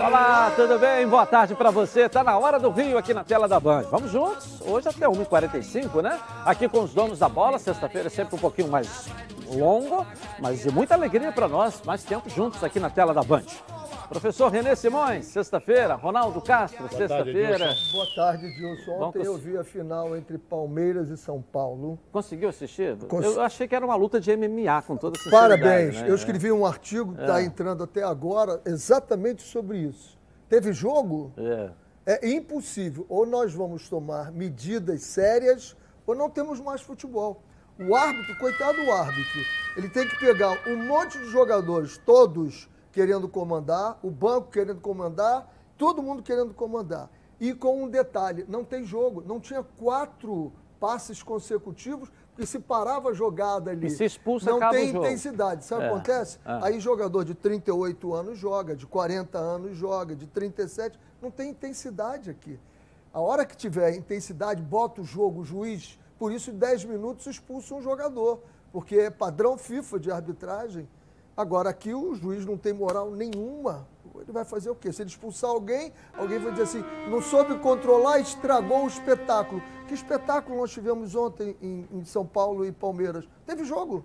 Olá, tudo bem? Boa tarde para você. Tá na hora do Rio aqui na tela da Band. Vamos juntos? Hoje até 1h45, né? Aqui com os donos da bola. Sexta-feira é sempre um pouquinho mais longo, mas de muita alegria para nós. Mais tempo juntos aqui na tela da Band. Professor Renê Simões, sexta-feira. Ronaldo Castro, sexta-feira. Boa tarde, Dilson. Ontem eu vi a final entre Palmeiras e São Paulo. Conseguiu assistir? Cons... Eu achei que era uma luta de MMA, com toda sinceridade. Parabéns. Né? Eu escrevi um artigo que está é. entrando até agora exatamente sobre isso. Teve jogo? É. É impossível. Ou nós vamos tomar medidas sérias ou não temos mais futebol. O árbitro, coitado do árbitro, ele tem que pegar um monte de jogadores, todos querendo comandar, o banco querendo comandar, todo mundo querendo comandar. E com um detalhe, não tem jogo, não tinha quatro passes consecutivos, porque se parava a jogada ali, e se expulsa, não tem intensidade. Sabe o é, que acontece? É. Aí jogador de 38 anos joga, de 40 anos joga, de 37, não tem intensidade aqui. A hora que tiver intensidade, bota o jogo, o juiz, por isso em 10 minutos expulsa um jogador, porque é padrão FIFA de arbitragem. Agora, aqui o juiz não tem moral nenhuma. Ele vai fazer o quê? Se ele expulsar alguém, alguém vai dizer assim: não soube controlar, estragou o espetáculo. Que espetáculo nós tivemos ontem em, em São Paulo e Palmeiras? Teve jogo.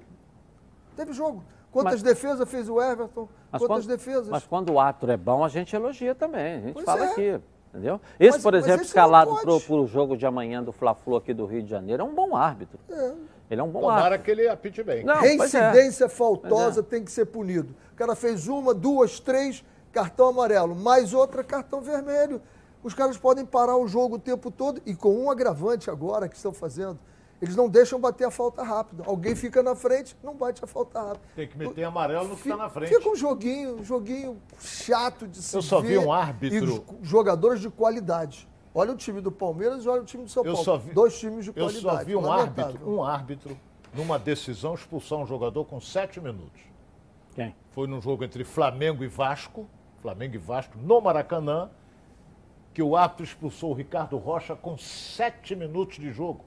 Teve jogo. Quantas mas, defesas fez o Everton? Quantas quando, defesas? Mas quando o ato é bom, a gente elogia também. A gente pois fala é. aqui. Entendeu? Esse, mas, por exemplo, escalado para o jogo de amanhã do Fla-Flu aqui do Rio de Janeiro, é um bom árbitro. É. Ele é um bom Tomara árbitro. que ele apite bem. Não, Reincidência é. faltosa é. tem que ser punido. O cara fez uma, duas, três, cartão amarelo. Mais outra, cartão vermelho. Os caras podem parar o jogo o tempo todo e com um agravante agora que estão fazendo. Eles não deixam bater a falta rápido. Alguém fica na frente, não bate a falta rápido. Tem que meter amarelo no que está na frente. Fica um joguinho, um joguinho chato de se Eu só vi um árbitro. E jogadores de qualidade. Olha o time do Palmeiras e olha o time do São eu Paulo. Vi, Dois times de qualidade. Eu só vi um árbitro, um árbitro, numa decisão, expulsar um jogador com sete minutos. Quem? Foi num jogo entre Flamengo e Vasco, Flamengo e Vasco, no Maracanã, que o árbitro expulsou o Ricardo Rocha com sete minutos de jogo.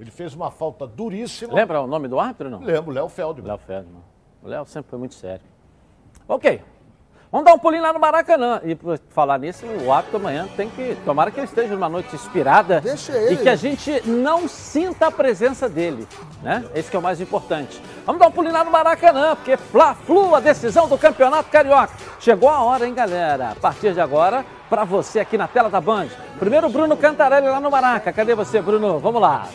Ele fez uma falta duríssima. Lembra o nome do árbitro, não? Lembro, Léo Feldman. Léo Feldman. O Léo sempre foi muito sério. Ok, Vamos dar um pulinho lá no Maracanã. E por falar nisso, o árbitro amanhã tem que. Tomara que ele esteja numa noite inspirada. Deixa ele. E que a gente não sinta a presença dele. Né? Esse que é o mais importante. Vamos dar um pulinho lá no Maracanã, porque Fla-Flu, a decisão do Campeonato Carioca. Chegou a hora, hein, galera? A partir de agora, para você aqui na tela da Band. Primeiro, Bruno Cantarelli lá no Maraca. Cadê você, Bruno? Vamos lá.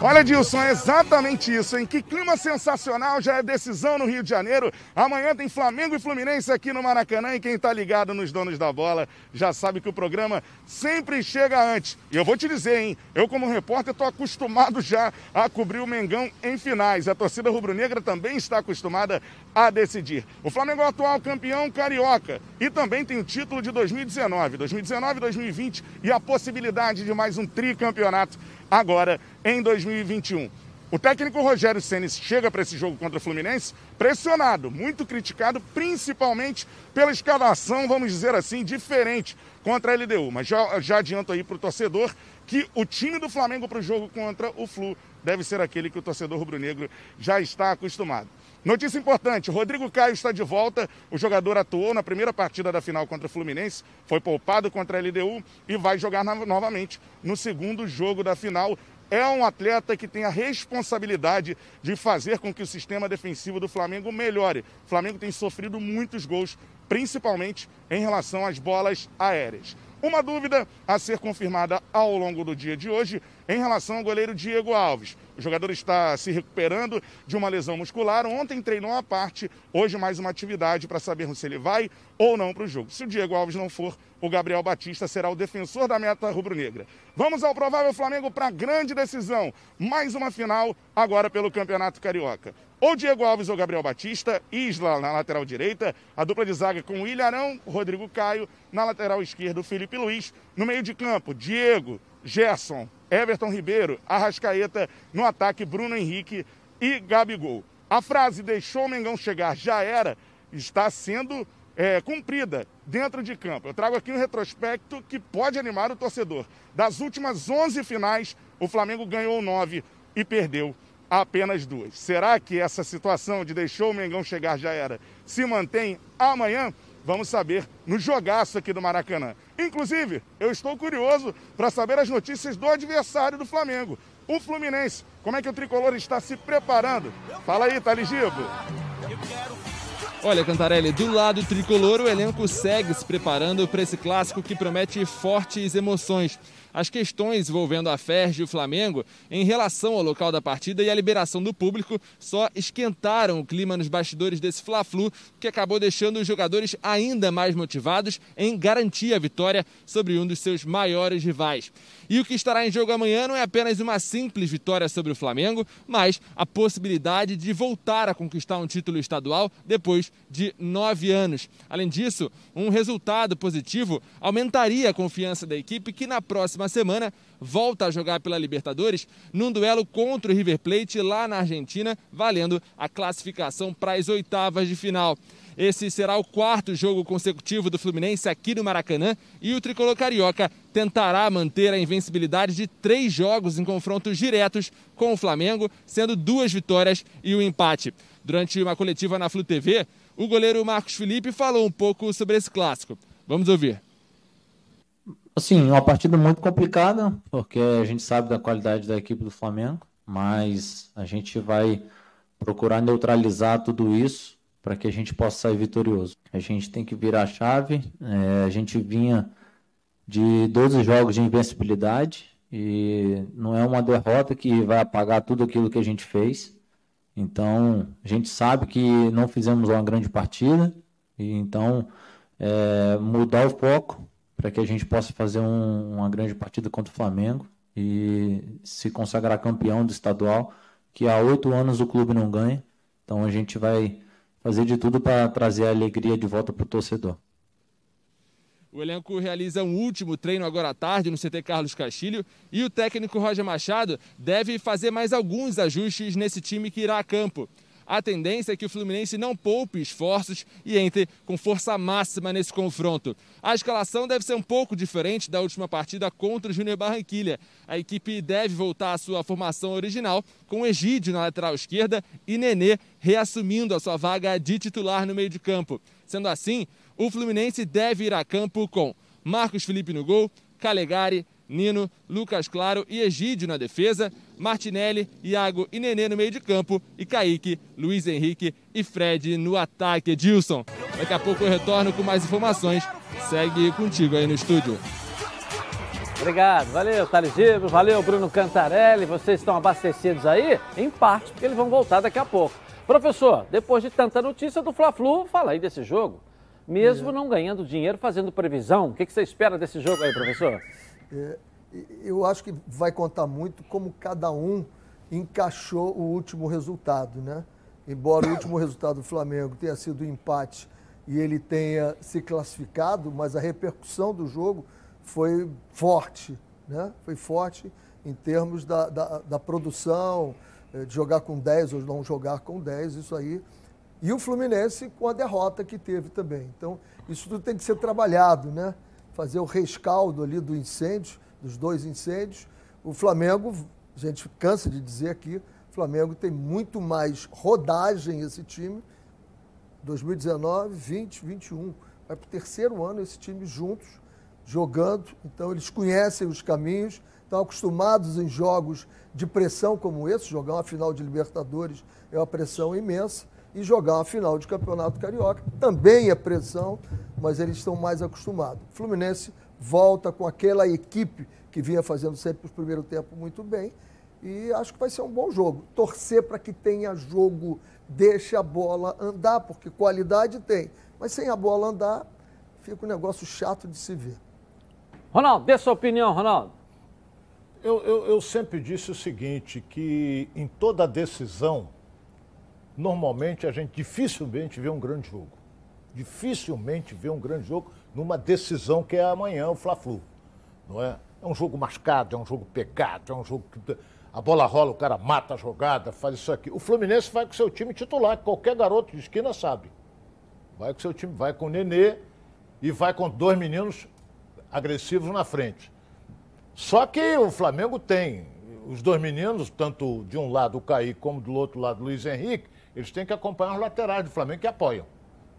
Olha, Dilson, é exatamente isso, hein? Que clima sensacional, já é decisão no Rio de Janeiro. Amanhã tem Flamengo e Fluminense aqui no Maracanã e quem tá ligado nos donos da bola já sabe que o programa sempre chega antes. E eu vou te dizer, hein? Eu, como repórter, tô acostumado já a cobrir o Mengão em finais. A torcida rubro-negra também está acostumada a decidir. O Flamengo é o atual campeão carioca e também tem o título de 2019, 2019 2020 e a possibilidade de mais um tricampeonato agora em 2021. O técnico Rogério Ceni chega para esse jogo contra o Fluminense pressionado, muito criticado, principalmente pela escalação, vamos dizer assim, diferente contra a LDU. Mas já, já adianto aí para o torcedor que o time do Flamengo para o jogo contra o Flu deve ser aquele que o torcedor rubro-negro já está acostumado. Notícia importante: Rodrigo Caio está de volta. O jogador atuou na primeira partida da final contra o Fluminense, foi poupado contra a LDU e vai jogar novamente no segundo jogo da final. É um atleta que tem a responsabilidade de fazer com que o sistema defensivo do Flamengo melhore. O Flamengo tem sofrido muitos gols, principalmente em relação às bolas aéreas. Uma dúvida a ser confirmada ao longo do dia de hoje em relação ao goleiro Diego Alves. O jogador está se recuperando de uma lesão muscular. Ontem treinou à parte, hoje mais uma atividade para sabermos se ele vai ou não para o jogo. Se o Diego Alves não for, o Gabriel Batista será o defensor da meta rubro-negra. Vamos ao provável Flamengo para a grande decisão. Mais uma final, agora pelo Campeonato Carioca. Ou Diego Alves ou Gabriel Batista, Isla na lateral direita, a dupla de zaga com Ilharão, Rodrigo Caio, na lateral esquerda, Felipe Luiz, no meio de campo, Diego, Gerson, Everton Ribeiro, Arrascaeta, no ataque, Bruno Henrique e Gabigol. A frase deixou o Mengão chegar, já era, está sendo é, cumprida dentro de campo. Eu trago aqui um retrospecto que pode animar o torcedor. Das últimas 11 finais, o Flamengo ganhou 9 e perdeu apenas duas. Será que essa situação de deixou o Mengão chegar já era se mantém amanhã? Vamos saber no jogaço aqui do Maracanã. Inclusive, eu estou curioso para saber as notícias do adversário do Flamengo, o Fluminense. Como é que o tricolor está se preparando? Fala aí, Taligibo. Olha, Cantarelli, do lado tricolor, o elenco segue se preparando para esse clássico que promete fortes emoções as questões envolvendo a Ferg e o Flamengo em relação ao local da partida e a liberação do público só esquentaram o clima nos bastidores desse Fla-Flu, que acabou deixando os jogadores ainda mais motivados em garantir a vitória sobre um dos seus maiores rivais. E o que estará em jogo amanhã não é apenas uma simples vitória sobre o Flamengo, mas a possibilidade de voltar a conquistar um título estadual depois de nove anos. Além disso, um resultado positivo aumentaria a confiança da equipe que na próxima semana volta a jogar pela Libertadores num duelo contra o River Plate lá na Argentina, valendo a classificação para as oitavas de final. Esse será o quarto jogo consecutivo do Fluminense aqui no Maracanã e o tricolor carioca tentará manter a invencibilidade de três jogos em confrontos diretos com o Flamengo, sendo duas vitórias e um empate. Durante uma coletiva na Flu TV, o goleiro Marcos Felipe falou um pouco sobre esse clássico. Vamos ouvir. Assim, uma partida muito complicada, porque a gente sabe da qualidade da equipe do Flamengo, mas a gente vai procurar neutralizar tudo isso para que a gente possa sair vitorioso. A gente tem que virar a chave, é, a gente vinha de 12 jogos de invencibilidade e não é uma derrota que vai apagar tudo aquilo que a gente fez. Então, a gente sabe que não fizemos uma grande partida, e então é, mudar o foco, para que a gente possa fazer um, uma grande partida contra o Flamengo e se consagrar campeão do estadual, que há oito anos o clube não ganha. Então a gente vai fazer de tudo para trazer a alegria de volta para o torcedor. O elenco realiza um último treino agora à tarde no CT Carlos Castilho e o técnico Roger Machado deve fazer mais alguns ajustes nesse time que irá a campo. A tendência é que o Fluminense não poupe esforços e entre com força máxima nesse confronto. A escalação deve ser um pouco diferente da última partida contra o Júnior Barranquilha. A equipe deve voltar à sua formação original, com Egídio na lateral esquerda e Nenê reassumindo a sua vaga de titular no meio de campo. Sendo assim, o Fluminense deve ir a campo com Marcos Felipe no gol, Calegari, Nino, Lucas Claro e Egídio na defesa, Martinelli, Iago e Nenê no meio de campo e Kaique, Luiz Henrique e Fred no ataque. Edilson, daqui a pouco eu retorno com mais informações. Segue contigo aí no estúdio. Obrigado, valeu Thales valeu Bruno Cantarelli, vocês estão abastecidos aí? Em parte, porque eles vão voltar daqui a pouco. Professor, depois de tanta notícia do Fla-Flu, fala aí desse jogo. Mesmo é. não ganhando dinheiro, fazendo previsão, o que, que você espera desse jogo aí, professor? É, eu acho que vai contar muito como cada um encaixou o último resultado, né? Embora o último resultado do Flamengo tenha sido um empate e ele tenha se classificado, mas a repercussão do jogo foi forte, né? Foi forte em termos da, da, da produção, de jogar com 10 ou não jogar com 10, isso aí. E o Fluminense com a derrota que teve também. Então, isso tudo tem que ser trabalhado, né? fazer o rescaldo ali do incêndio, dos dois incêndios. O Flamengo, a gente cansa de dizer aqui, o Flamengo tem muito mais rodagem esse time. 2019, 20, 21. Vai para o terceiro ano esse time juntos, jogando. Então eles conhecem os caminhos, estão acostumados em jogos de pressão como esse. Jogar uma final de Libertadores é uma pressão imensa e jogar uma final de Campeonato Carioca. Também é pressão, mas eles estão mais acostumados. O Fluminense volta com aquela equipe que vinha fazendo sempre o primeiro tempo muito bem e acho que vai ser um bom jogo. Torcer para que tenha jogo, deixe a bola andar, porque qualidade tem, mas sem a bola andar fica um negócio chato de se ver. Ronaldo, dê sua opinião, Ronaldo. Eu, eu, eu sempre disse o seguinte, que em toda decisão normalmente a gente dificilmente vê um grande jogo. Dificilmente vê um grande jogo numa decisão que é amanhã, o Fla-Flu. Não é? É um jogo mascado, é um jogo pecado, é um jogo que a bola rola, o cara mata a jogada, faz isso aqui. O Fluminense vai com seu time titular, que qualquer garoto de esquina sabe. Vai com seu time, vai com o Nenê e vai com dois meninos agressivos na frente. Só que o Flamengo tem os dois meninos, tanto de um lado o Caí como do outro lado o Luiz Henrique, eles têm que acompanhar os laterais do Flamengo que apoiam.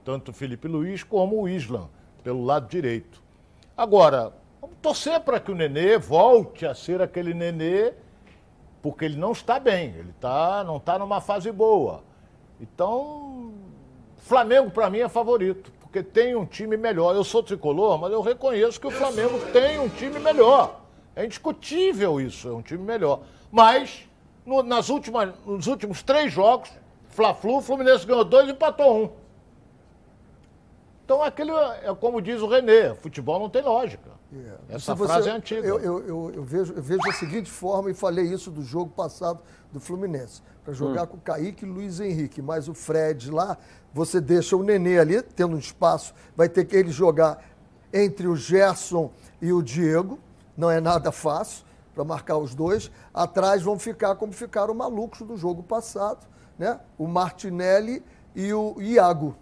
Tanto o Felipe Luiz como o Islam, pelo lado direito. Agora, vamos torcer para que o Nenê volte a ser aquele Nenê, porque ele não está bem, ele tá, não está numa fase boa. Então, Flamengo para mim é favorito, porque tem um time melhor. Eu sou tricolor, mas eu reconheço que o Flamengo tem um time melhor. É indiscutível isso, é um time melhor. Mas, no, nas últimas, nos últimos três jogos, Fla-Flu, o Fluminense ganhou dois e empatou um. Então, aquilo é como diz o Renê, futebol não tem lógica. Yeah. É. Essa você, frase é antiga. Eu, eu, eu, eu, vejo, eu vejo da seguinte forma, e falei isso do jogo passado do Fluminense. Para jogar hum. com o Kaique e Luiz Henrique, mas o Fred lá, você deixa o Nenê ali, tendo um espaço, vai ter que ele jogar entre o Gerson e o Diego, não é nada fácil para marcar os dois. Atrás vão ficar como ficaram malucos do jogo passado, né? O Martinelli e o Iago.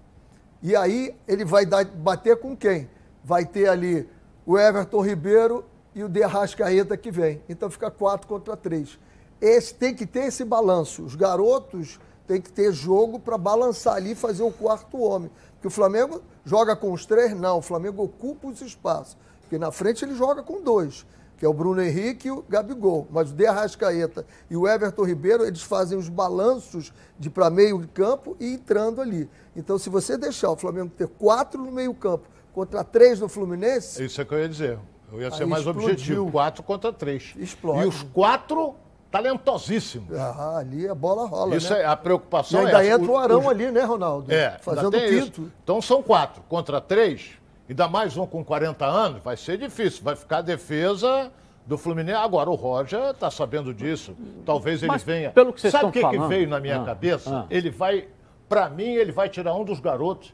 E aí ele vai dar, bater com quem? Vai ter ali o Everton Ribeiro e o De Arrascaeta que vem. Então fica quatro contra três. Esse tem que ter esse balanço. Os garotos têm que ter jogo para balançar ali e fazer o quarto homem. Porque o Flamengo joga com os três? Não, o Flamengo ocupa os espaços. Porque na frente ele joga com dois que é o Bruno Henrique e o Gabigol. Mas o De Arrascaeta e o Everton Ribeiro, eles fazem os balanços de para meio de campo e entrando ali. Então, se você deixar o Flamengo ter quatro no meio campo contra três no Fluminense... Isso é que eu ia dizer. Eu ia ser mais explodiu. objetivo. Quatro contra três. Explode. E os quatro talentosíssimos. Ah, ali a bola rola, Isso né? é a preocupação. E ainda é entra o Arão ali, né, Ronaldo? É, fazendo. Isso. Então são quatro contra três ainda mais um com 40 anos, vai ser difícil. Vai ficar a defesa do Fluminense. Agora, o Roger está sabendo disso. Talvez ele Mas, venha. Pelo que vocês Sabe o que, que, veio na minha ah, cabeça? Ah. Ele vai. Para mim, ele vai tirar um dos garotos.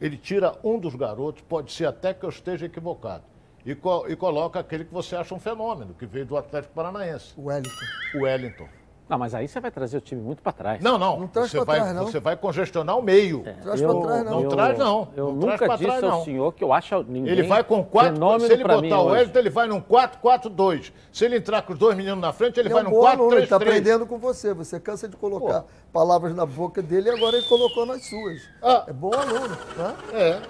Ele tira um dos garotos, pode ser até que eu esteja equivocado. E, co e coloca aquele que você acha um fenômeno, que veio do Atlético Paranaense. O Wellington. O Wellington. Não, mas aí você vai trazer o time muito para trás. Não, não. Não traz você vai, trás, não. Você vai congestionar o meio. É, traz para trás, não. Não eu, traz, não. Eu não nunca traz disse trás, ao não. senhor que eu acho ninguém Ele vai com quatro... Se ele botar o Wellington, ele vai num 4-4-2. Se ele entrar com os dois meninos na frente, ele, ele vai é um num 4-3-3. Ele está aprendendo com você. Você cansa de colocar Pô. palavras na boca dele e agora ele colocou nas suas. Ah. É bom aluno. Né? É.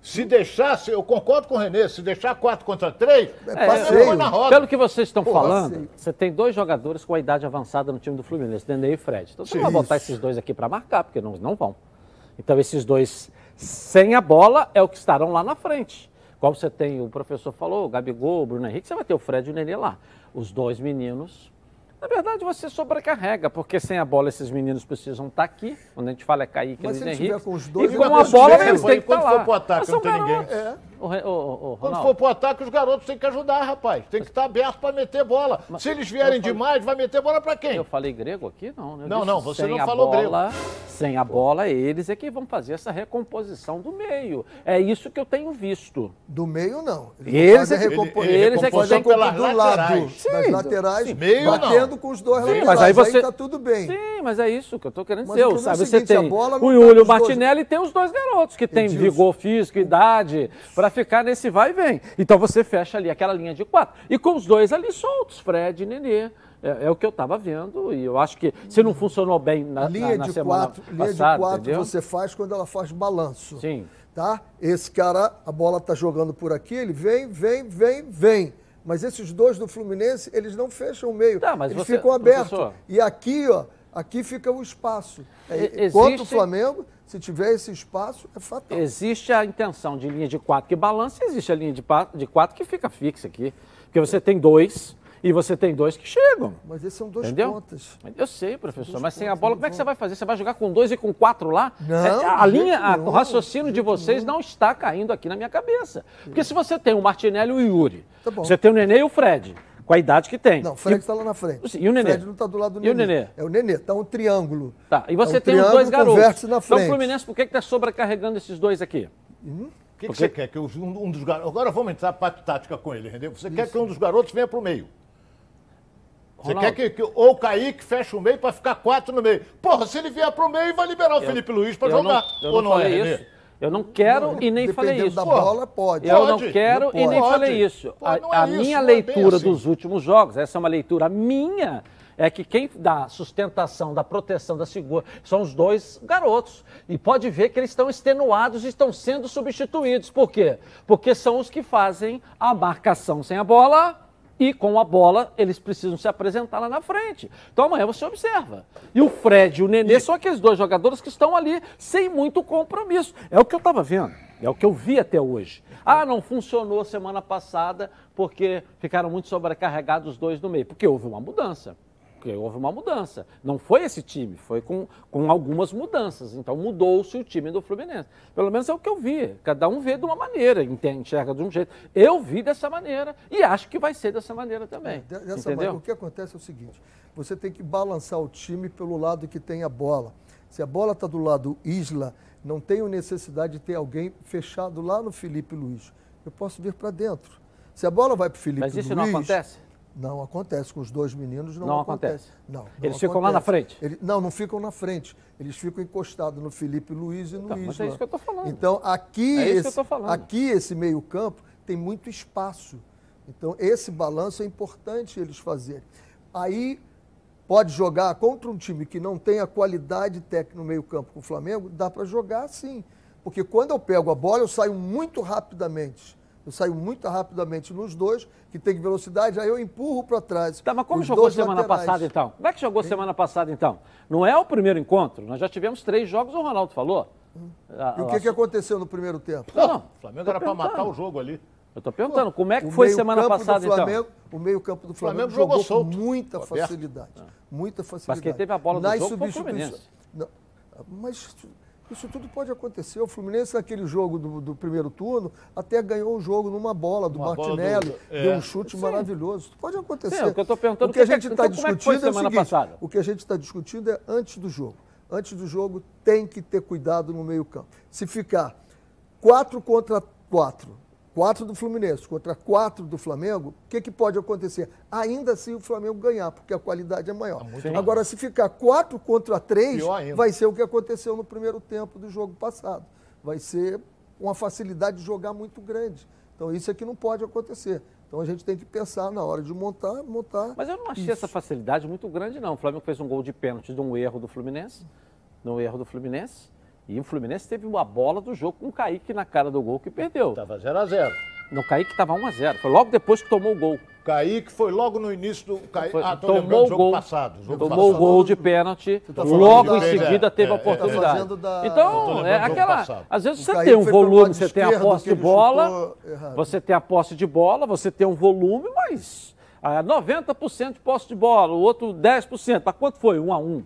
Se deixasse, eu concordo com o Renê, se deixar 4 contra 3, é, passeio. na roda. Pelo que vocês estão falando, passeio. você tem dois jogadores com a idade avançada no time do Fluminense, Nenê e Fred. Então você vai botar esses dois aqui para marcar, porque não, não vão. Então esses dois sem a bola é o que estarão lá na frente. Como você tem, o professor falou, o Gabigol, o Bruno Henrique, você vai ter o Fred e o Nenê lá. Os dois meninos na verdade, você sobrecarrega, porque sem a bola esses meninos precisam estar aqui. Quando a gente fala é Kaique Mas e Luiz Henrique. Com os dois, e com a bola, eles têm que estar lá. Quando for pro ataque, não tem ninguém. É. O, o, o, Quando for pro ataque, os garotos têm que ajudar, rapaz. Tem que estar aberto para meter bola. Mas, Se eles vierem falei... demais, vai meter bola para quem? Eu falei grego aqui? Não. Né? não, não, você não falou bola, grego. Sem a bola, eles é que vão fazer essa recomposição do meio. É isso que eu tenho visto. Do meio, não. Eles, eles é que, recompo... ele, ele eles é que têm que do lado, sim, das laterais, sim, meio, batendo não. com os dois laterais. Mas aí você. Aí tá tudo bem. Sim, mas é isso que eu tô querendo dizer. É sabe, você tem o Júlio Martinelli e tem os dois garotos que têm vigor físico, idade, para ficar nesse vai e vem. Então você fecha ali aquela linha de quatro. E com os dois ali soltos, Fred e Nenê. É, é, o que eu estava vendo e eu acho que se não funcionou bem na, linha na, na de semana quatro, passada, Linha de quatro entendeu? você faz quando ela faz balanço. Sim. Tá? Esse cara, a bola está jogando por aqui, ele vem, vem, vem, vem. Mas esses dois do Fluminense, eles não fecham o meio. Tá, eles você, ficam abertos. Professor... E aqui, ó, aqui fica o espaço. É, Existe... o Flamengo, se tiver esse espaço, é fatal. Existe a intenção de linha de quatro que balança, existe a linha de, de quatro que fica fixa aqui. Porque você tem dois, e você tem dois que chegam. Mas esses são dois Entendeu? pontas. Eu sei, professor, mas sem a bola, como é que você vai fazer? Você vai jogar com dois e com quatro lá? Não, é, a linha, a, o raciocínio de vocês não. não está caindo aqui na minha cabeça. Porque se você tem o Martinelli e o Yuri, tá você tem o Nenê e o Fred, com a idade que tem. Não, o Fred está lá na frente. E o Nenê? O Fred não está do lado do Nenê. E o Nenê? É o Nenê, está um triângulo. Tá, e você é um tem os dois garotos. Na frente. Então o Fluminense, por que está sobrecarregando esses dois aqui? Hum? O que, que, você quer? Que um, um dos garotos. Agora vamos entrar para a parte tática com ele, entendeu? Você Isso. quer que um dos garotos venha para o meio. Você Ronaldo. quer que, que ou o Kaique feche o meio para ficar quatro no meio. Porra, se ele vier pro meio, vai liberar o eu, Felipe Luiz para jogar. Não, eu ou não, não falei é, isso. Eu não quero não, e nem falei isso. da bola, pode. Eu pode, não quero não e nem falei isso. Pode, a, é minha isso, leitura é assim. dos últimos jogos, essa é uma leitura minha, é que quem dá sustentação, da proteção, da segura, são os dois garotos. E pode ver que eles estão extenuados e estão sendo substituídos. Por quê? Porque são os que fazem a marcação sem a bola e com a bola eles precisam se apresentar lá na frente. Então amanhã você observa. E o Fred e o Nenê são aqueles dois jogadores que estão ali sem muito compromisso. É o que eu estava vendo, é o que eu vi até hoje. Ah, não funcionou semana passada porque ficaram muito sobrecarregados os dois no meio, porque houve uma mudança porque houve uma mudança. Não foi esse time, foi com, com algumas mudanças. Então mudou-se o time do Fluminense. Pelo menos é o que eu vi. Cada um vê de uma maneira, enxerga de um jeito. Eu vi dessa maneira e acho que vai ser dessa maneira também. É, dessa maneira, o que acontece é o seguinte: você tem que balançar o time pelo lado que tem a bola. Se a bola está do lado Isla, não tenho necessidade de ter alguém fechado lá no Felipe Luiz. Eu posso vir para dentro. Se a bola vai para o Felipe Luiz. Mas isso Luiz, não acontece? Não acontece. Com os dois meninos não, não acontece. acontece. Não, não Eles acontece. ficam lá na frente? Eles, não, não ficam na frente. Eles ficam encostados no Felipe Luiz e no então, Isla. Mas é isso que eu estou falando. Então, aqui, é esse, aqui esse meio campo tem muito espaço. Então, esse balanço é importante eles fazerem. Aí, pode jogar contra um time que não tem a qualidade técnica no meio campo com o Flamengo, dá para jogar sim. Porque quando eu pego a bola, eu saio muito rapidamente eu saio muito rapidamente nos dois, que tem velocidade, aí eu empurro para trás. Tá, mas como jogou semana laterais. passada então? Como é que jogou semana passada então? Não é o primeiro encontro, nós já tivemos três jogos, o Ronaldo falou. Hum. E o que, que aconteceu no primeiro tempo? Não, não. O Flamengo era para matar o jogo ali. Eu estou perguntando, como é que foi semana passada Flamengo, então? O meio-campo do Flamengo, Flamengo jogou, jogou com muita facilidade. Ah. Muita facilidade. Mas quem teve a bola do jogo foi o Fluminense. Não, mas isso tudo pode acontecer. O Fluminense, naquele jogo do, do primeiro turno, até ganhou o jogo numa bola do uma Martinelli, bola do... É. deu um chute Sim. maravilhoso. Isso pode acontecer. Sim, o que eu estou perguntando o que, a gente está então, discutindo é, é o seguinte, passada? o que a gente está discutindo é antes do jogo. Antes do jogo tem que ter cuidado no meio campo. Se ficar quatro contra quatro quatro do Fluminense contra quatro do Flamengo, o que, que pode acontecer? Ainda assim o Flamengo ganhar, porque a qualidade é maior. Sim. Agora, se ficar quatro contra três, vai ser o que aconteceu no primeiro tempo do jogo passado. Vai ser uma facilidade de jogar muito grande. Então, isso aqui não pode acontecer. Então a gente tem que pensar na hora de montar, montar. Mas eu não achei isso. essa facilidade muito grande, não. O Flamengo fez um gol de pênalti de um erro do Fluminense. De um erro do Fluminense. E o Fluminense teve uma bola do jogo com o Kaique na cara do gol que perdeu. Estava 0x0. No Kaique estava 1x0. Foi logo depois que tomou o gol. Kaique foi logo no início do. Kaique, foi, ah, tomou o gol passado. Jogo tomou o gol de pênalti. Tá logo em seguida é, teve a é, oportunidade. Da... Então, é aquela. Às vezes você tem um volume, você tem a posse de bola. Você tem a posse de bola, você tem um volume, mas. 90% de posse de bola, o outro 10%. Mas quanto foi? 1 a 1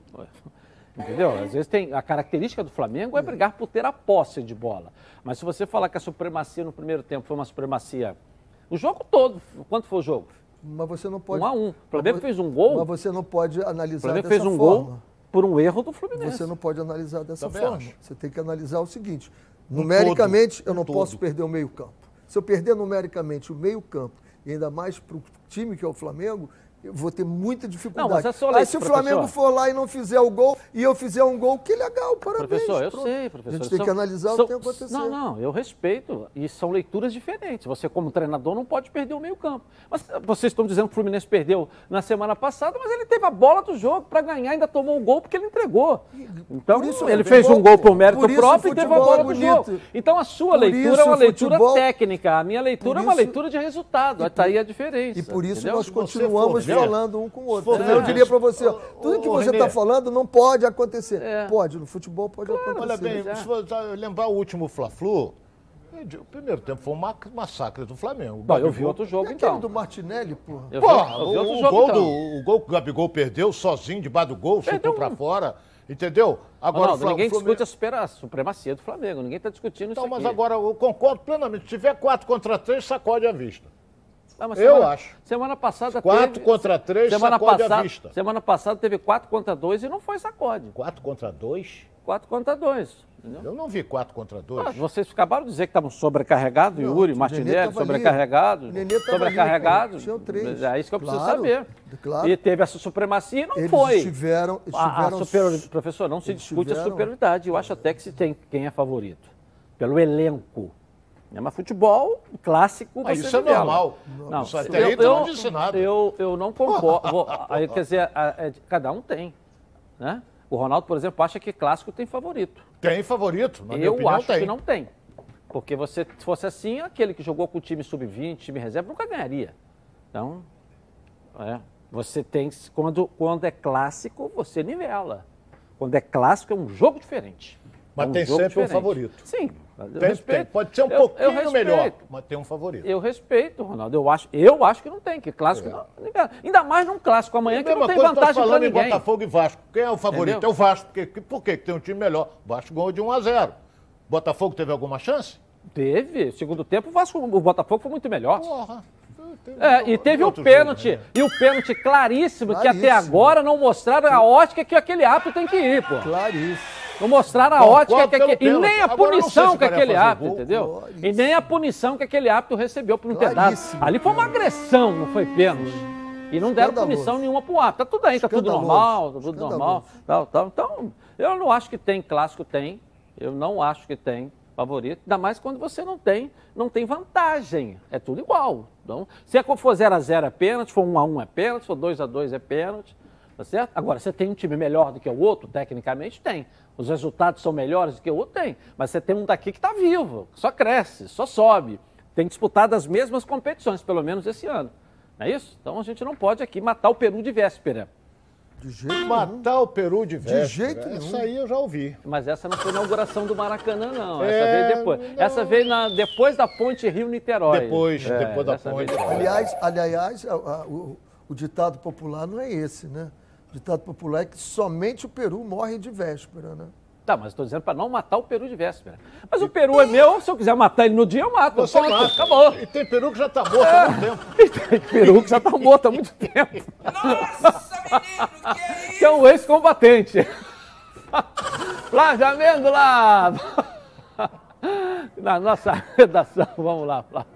Entendeu? Às vezes tem. A característica do Flamengo é brigar por ter a posse de bola. Mas se você falar que a supremacia no primeiro tempo foi uma supremacia. O jogo todo, quanto foi o jogo? Mas você não pode. Um a um. O Flamengo fez um gol. Mas você não pode analisar. O Flamengo fez um forma. gol por um erro do Fluminense. Você não pode analisar dessa Também forma. Acho. Você tem que analisar o seguinte: numericamente, todo, eu não todo. posso perder o meio-campo. Se eu perder numericamente o meio-campo, e ainda mais para o time que é o Flamengo, eu vou ter muita dificuldade. Não, mas é só Aí, se o Flamengo for lá e não fizer o gol, e eu fizer um gol, que legal, parabéns. Professor, eu Pronto. sei, professor. A gente tem são, que analisar são, o que tem acontecido. Não, não, eu respeito. E são leituras diferentes. Você, como treinador, não pode perder o meio campo. Mas vocês estão dizendo que o Fluminense perdeu na semana passada, mas ele teve a bola do jogo para ganhar, ainda tomou o gol porque ele entregou. Então, isso, ele fez um gol por mérito por próprio e teve a bola é do jogo. Então, a sua por leitura é uma leitura futebol, técnica. A minha leitura é uma leitura de resultado. Está aí a diferença. E por isso entendeu? nós continuamos falando um com o outro outro. Né? Eu diria para você, ó, tudo que você está falando não pode acontecer. É. Pode, no futebol pode claro, acontecer. Olha bem, é. se você lembrar o último Fla-Flu, o primeiro tempo foi um massacre do Flamengo. Eu vi outro jogo, e então. do Martinelli, porra? Eu porra, vi, eu vi o, jogo, gol então. do, o gol que o Gabigol perdeu sozinho, debaixo do gol, chutou para fora. Entendeu? Agora, não, ninguém Flamengo... discute a supremacia do Flamengo. Ninguém está discutindo então, isso. Então, mas agora eu concordo plenamente. Se tiver 4 contra 3, sacode a vista. Ah, eu semana, acho. Semana passada 4 contra 3, semana sacode passada, à vista. Semana passada teve 4 contra 2 e não foi sacode. 4 contra 2? 4 contra 2. Eu não vi 4 contra 2. Ah, vocês acabaram de dizer que estavam sobrecarregados, não, Yuri, Martinelli, sobrecarregados. Sobrecarregados. É isso que eu preciso claro, saber. Claro. E teve essa supremacia e não eles foi. Estiveram, estiveram a, a superior, professor, não se discute a superioridade. Eu acho até que se tem quem é favorito pelo elenco. É, mas futebol clássico. Mas isso é normal. Não, isso até eu, aí eu, não disse nada. Eu, eu não concordo. aí, quer dizer, é, cada um tem. Né? O Ronaldo, por exemplo, acha que clássico tem favorito. Tem favorito, na Eu opinião, acho tem. que não tem. Porque você, se fosse assim, aquele que jogou com o time sub-20, time reserva, nunca ganharia. Então, é, você tem. Quando, quando é clássico, você nivela. Quando é clássico, é um jogo diferente. Mas é um tem sempre diferente. um favorito. Sim, tem, respeito. Tem. Pode ser um eu, pouquinho eu melhor, mas tem um favorito. Eu respeito, Ronaldo. Eu acho, eu acho que não tem, que clássico é. não, Ainda mais num clássico amanhã e que não tem coisa, vantagem falando pra ninguém. em Botafogo e Vasco. Quem é o favorito? Entendeu? É o Vasco. Por quê? Por quê? Tem um time melhor. O Vasco ganhou de 1 a 0. Botafogo teve alguma chance? Teve. Segundo tempo, o, Vasco, o Botafogo foi muito melhor. Porra. É, e teve o pênalti, jogo, né? e o pênalti claríssimo, claríssimo, que até agora não mostraram a ótica que aquele ato tem que ir, pô. Claríssimo. Não mostraram a ótica que aquele, e nem a punição que aquele árbitro, entendeu? E nem a punição que aquele árbitro recebeu por não ter dado. Ali foi uma agressão, não foi pênalti. E não deram punição nenhuma pro árbitro. Tá tudo aí, tá tudo normal, tá tudo normal. Tal, tal. Então, eu não acho que tem clássico, tem. Eu não acho que tem favorito, ainda mais quando você não tem, não tem vantagem. É tudo igual. Então, se é for 0 a 0 é pênalti, se for 1 a 1 é pênalti, se for 2 a 2 é pênalti. Tá certo? Agora, você tem um time melhor do que o outro? Tecnicamente tem. Os resultados são melhores do que o outro? Tem. Mas você tem um daqui que está vivo, só cresce, só sobe. Tem disputado as mesmas competições, pelo menos esse ano. Não é isso? Então a gente não pode aqui matar o Peru de véspera. De jeito Matar nenhum. o Peru de véspera. De jeito nenhum. Essa aí eu já ouvi. Mas essa não foi a inauguração do Maracanã, não. Essa é, veio depois. Não. Essa veio na, depois da ponte Rio-Niterói. Depois, é, depois da ponte. Aliás, aliás a, a, o, o ditado popular não é esse, né? O ditado popular é que somente o Peru morre de véspera, né? Tá, mas estou dizendo para não matar o peru de véspera. Mas o peru é meu, se eu quiser matar ele no dia, eu mato. Você mata. Acabou. E tem peru que já está morto há muito tempo. E tem peru que já está morto há muito tempo. Nossa, menino, que é isso? Que é um ex-combatente. Flávio Amêndola! Na nossa redação, vamos lá, Flávio.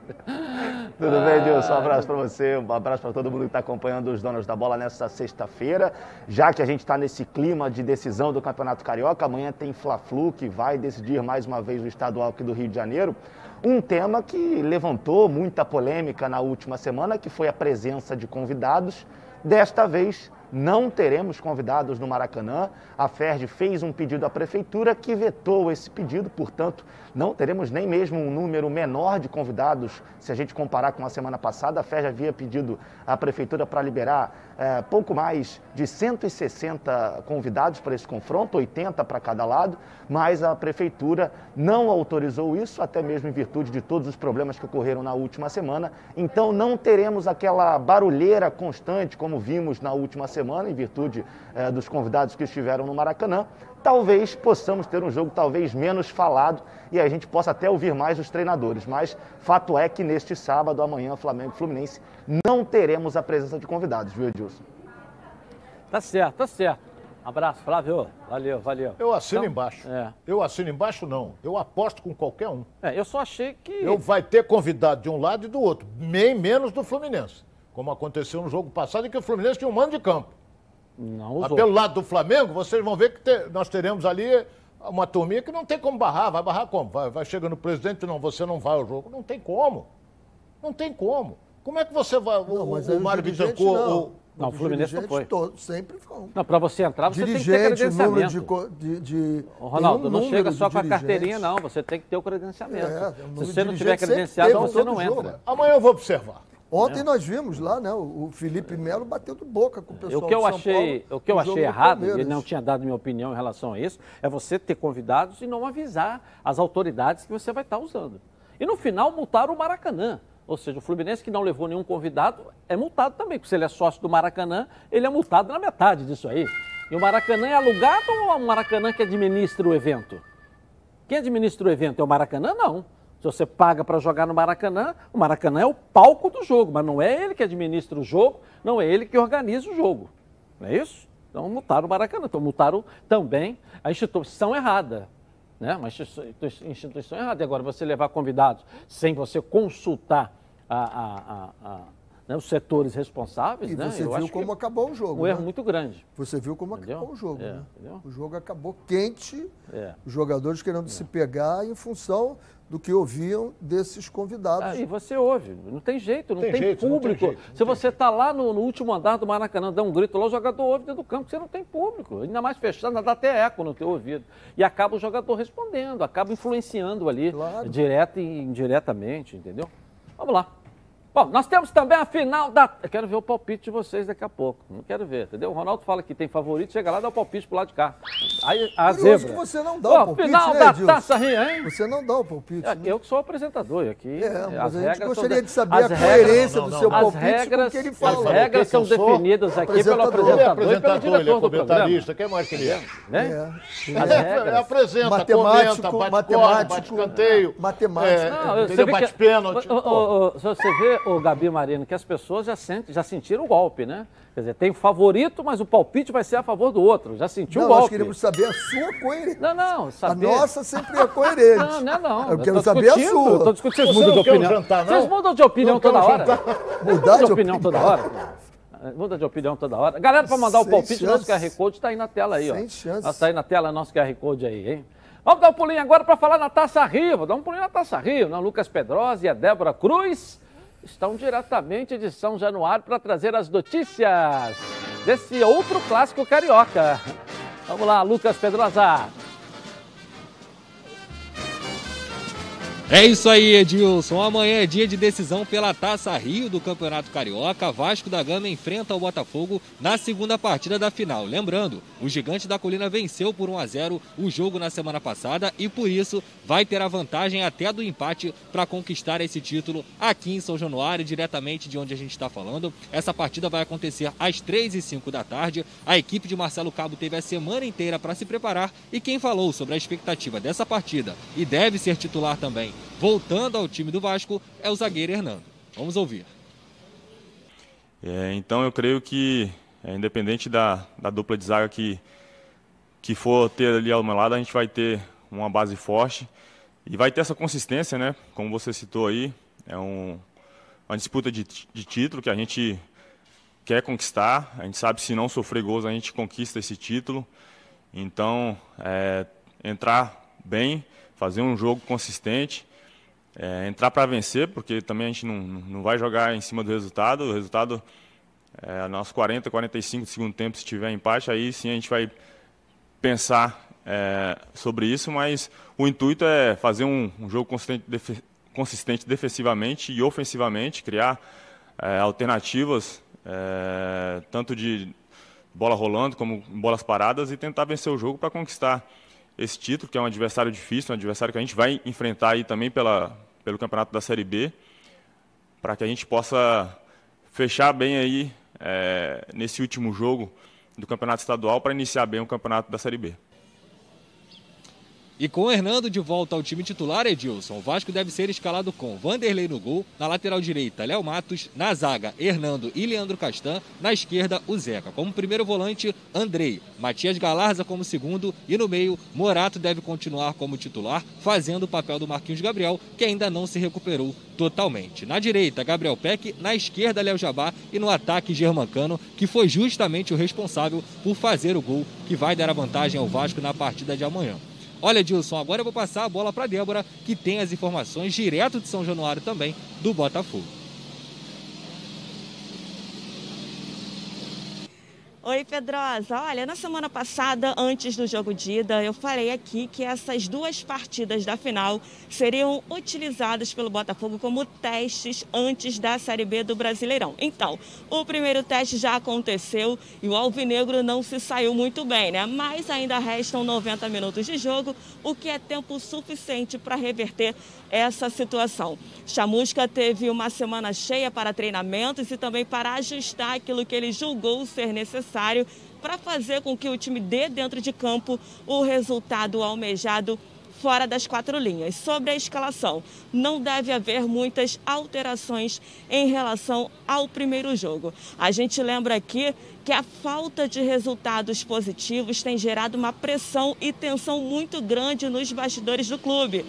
Tudo bem, Dilson? Um abraço para você, um abraço para todo mundo que está acompanhando os donos da bola nessa sexta-feira. Já que a gente está nesse clima de decisão do Campeonato Carioca, amanhã tem Fla-Flu que vai decidir mais uma vez o estadual aqui do Rio de Janeiro. Um tema que levantou muita polêmica na última semana, que foi a presença de convidados. Desta vez, não teremos convidados no Maracanã. A FERJ fez um pedido à prefeitura que vetou esse pedido, portanto, não teremos nem mesmo um número menor de convidados se a gente comparar com a semana passada. A FERJ havia pedido à prefeitura para liberar é, pouco mais de 160 convidados para esse confronto, 80 para cada lado, mas a prefeitura não autorizou isso, até mesmo em virtude de todos os problemas que ocorreram na última semana. Então não teremos aquela barulheira constante como vimos na última semana, em virtude é, dos convidados que estiveram no Maracanã. Talvez possamos ter um jogo talvez menos falado e a gente possa até ouvir mais os treinadores. Mas fato é que neste sábado, amanhã, Flamengo e Fluminense, não teremos a presença de convidados, viu, Edilson? Tá certo, tá certo. Abraço, Flávio. Valeu, valeu. Eu assino então, embaixo. É. Eu assino embaixo, não. Eu aposto com qualquer um. É, eu só achei que. Eu vai ter convidado de um lado e do outro, nem menos do Fluminense. Como aconteceu no jogo passado, em que o Fluminense tinha um mando de campo. Não usou. pelo lado do Flamengo, vocês vão ver que te, nós teremos ali uma turminha que não tem como barrar. Vai barrar como? Vai, vai chegando o presidente, não, você não vai ao jogo. Não tem como. Não tem como. Como é que você vai. Não, o, o Mário Bittencourt. Não. não, o Fluminense não foi. Todo, sempre foi. Não, para você entrar, você dirigente, tem que ter credenciamento. De, de, de Ronaldo, um não chega só com a carteirinha, não. Você tem que ter o credenciamento. É, Se você não tiver credenciado, você não entra. Jogo. Amanhã eu vou observar. Ontem é. nós vimos lá, né? O Felipe Melo batendo boca com o pessoal o que eu achei, Paulo, O que eu achei errado, e não tinha dado minha opinião em relação a isso, é você ter convidados e não avisar as autoridades que você vai estar usando. E no final multaram o Maracanã. Ou seja, o Fluminense que não levou nenhum convidado é multado também, porque se ele é sócio do Maracanã, ele é multado na metade disso aí. E o Maracanã é alugado ou é o Maracanã que administra o evento? Quem administra o evento é o Maracanã? Não. Se você paga para jogar no Maracanã, o Maracanã é o palco do jogo, mas não é ele que administra o jogo, não é ele que organiza o jogo. Não é isso? Então multaram o Maracanã, então multaram também a instituição errada. Né? Uma instituição errada. E agora você levar convidados sem você consultar a, a, a, né, os setores responsáveis. E né? você Eu viu como acabou o jogo. Um né? erro muito grande. Você viu como Entendeu? acabou o jogo. É, né? O jogo acabou quente, É. os jogadores querendo se pegar em função do que ouviam desses convidados. Ah, e você ouve, não tem jeito, não Tem tem, jeito, não tem público. jeito, não Se tem você está lá no, no último andar do Maracanã, dá um grito lá, o jogador ouve dentro do campo, você não tem público. Ainda mais fechando, dá até eco no teu ouvido. E acaba o jogador respondendo, acaba influenciando ali, Claro. direto e indiretamente, entendeu? Vamos lá. Bom, nós temos também a final da. Eu quero ver o palpite de vocês daqui a pouco. Não quero ver, entendeu? O Ronaldo fala que tem favorito, chega lá e dá o palpite pro lado de cá. Aí a Curioso zebra. que você não dá o palpite, final né, da Edilson? Taça Rio, hein? Você não dá o palpite. É, né? Eu que sou o apresentador e aqui. É, as mas a gente gostaria de- saber as a coerência não, do não, seu. As palpite com o regras, que ele as fala. regras são definidas aqui pelo Apresentador. Ele é apresentador ele é diretor do programa. comentarista, quem mais que ele é? Né? É. As É, apresenta, Matemático, comenta, bate matemático, bate canteio. matemático. É, Não, você Bate pênalti. Ô, ô, ô, se você vê, o Gabi Marino, que as pessoas já, sentem, já sentiram o golpe, né? Quer dizer, tem o favorito, mas o palpite vai ser a favor do outro. Já sentiu Não, o nós golpe. queremos saber a sua coerência. Não, não, A saber... nossa sempre é coerente. Não, não é não. Eu quero saber a sua. eu Tô discutindo, vocês Você mudam de não opinião. jantar, não? Vocês mudam de opinião Não toda hora. Mudar Muda de opinião toda hora. Muda de opinião toda hora. Galera, para mandar o Sem palpite, nosso chance. QR Code está aí na tela aí, ó. Sem chance. Está aí na tela nosso QR Code aí, hein? Vamos dar um pulinho agora para falar na Taça Rio. Vou dar um pulinho na Taça Rio, né? O Lucas Pedrosa e a Débora Cruz estão diretamente de São Januário para trazer as notícias desse outro clássico carioca. Vamos lá, Lucas Pedrosa. É isso aí, Edilson. Amanhã é dia de decisão pela Taça Rio do Campeonato Carioca. Vasco da Gama enfrenta o Botafogo na segunda partida da final. Lembrando, o Gigante da Colina venceu por 1 a 0 o jogo na semana passada e por isso vai ter a vantagem até do empate para conquistar esse título aqui em São Januário, diretamente de onde a gente está falando. Essa partida vai acontecer às 3 e 5 da tarde. A equipe de Marcelo Cabo teve a semana inteira para se preparar e quem falou sobre a expectativa dessa partida e deve ser titular também voltando ao time do Vasco, é o zagueiro Hernando. Vamos ouvir. É, então eu creio que, é, independente da, da dupla de zaga que, que for ter ali ao meu lado, a gente vai ter uma base forte e vai ter essa consistência, né? Como você citou aí, é um, uma disputa de, de título que a gente quer conquistar. A gente sabe se não sofrer gols a gente conquista esse título. Então, é, entrar bem, fazer um jogo consistente, é, entrar para vencer, porque também a gente não, não vai jogar em cima do resultado. O resultado é nosso 40, 45 do segundo tempo, se tiver empate, aí sim a gente vai pensar é, sobre isso, mas o intuito é fazer um, um jogo consistente, defe, consistente, defensivamente e ofensivamente, criar é, alternativas, é, tanto de bola rolando como bolas paradas e tentar vencer o jogo para conquistar esse título, que é um adversário difícil, um adversário que a gente vai enfrentar aí também pela, pelo campeonato da Série B, para que a gente possa fechar bem aí é, nesse último jogo do campeonato estadual para iniciar bem o campeonato da Série B. E com o Hernando de volta ao time titular, Edilson, o Vasco deve ser escalado com Vanderlei no gol, na lateral direita, Léo Matos, na zaga, Hernando e Leandro Castan, na esquerda, o Zeca. Como primeiro volante, Andrei, Matias Galarza como segundo e no meio, Morato deve continuar como titular, fazendo o papel do Marquinhos Gabriel, que ainda não se recuperou totalmente. Na direita, Gabriel Peck, na esquerda, Léo Jabá e no ataque, Germancano, que foi justamente o responsável por fazer o gol que vai dar a vantagem ao Vasco na partida de amanhã. Olha, Dilson, agora eu vou passar a bola para Débora, que tem as informações direto de São Januário também, do Botafogo. Oi, Pedrosa. Olha, na semana passada, antes do jogo de ida, eu falei aqui que essas duas partidas da final seriam utilizadas pelo Botafogo como testes antes da Série B do Brasileirão. Então, o primeiro teste já aconteceu e o Alvinegro não se saiu muito bem, né? Mas ainda restam 90 minutos de jogo, o que é tempo suficiente para reverter essa situação. Chamusca teve uma semana cheia para treinamentos e também para ajustar aquilo que ele julgou ser necessário para fazer com que o time dê dentro de campo o resultado almejado fora das quatro linhas. Sobre a escalação, não deve haver muitas alterações em relação ao primeiro jogo. A gente lembra aqui que a falta de resultados positivos tem gerado uma pressão e tensão muito grande nos bastidores do clube.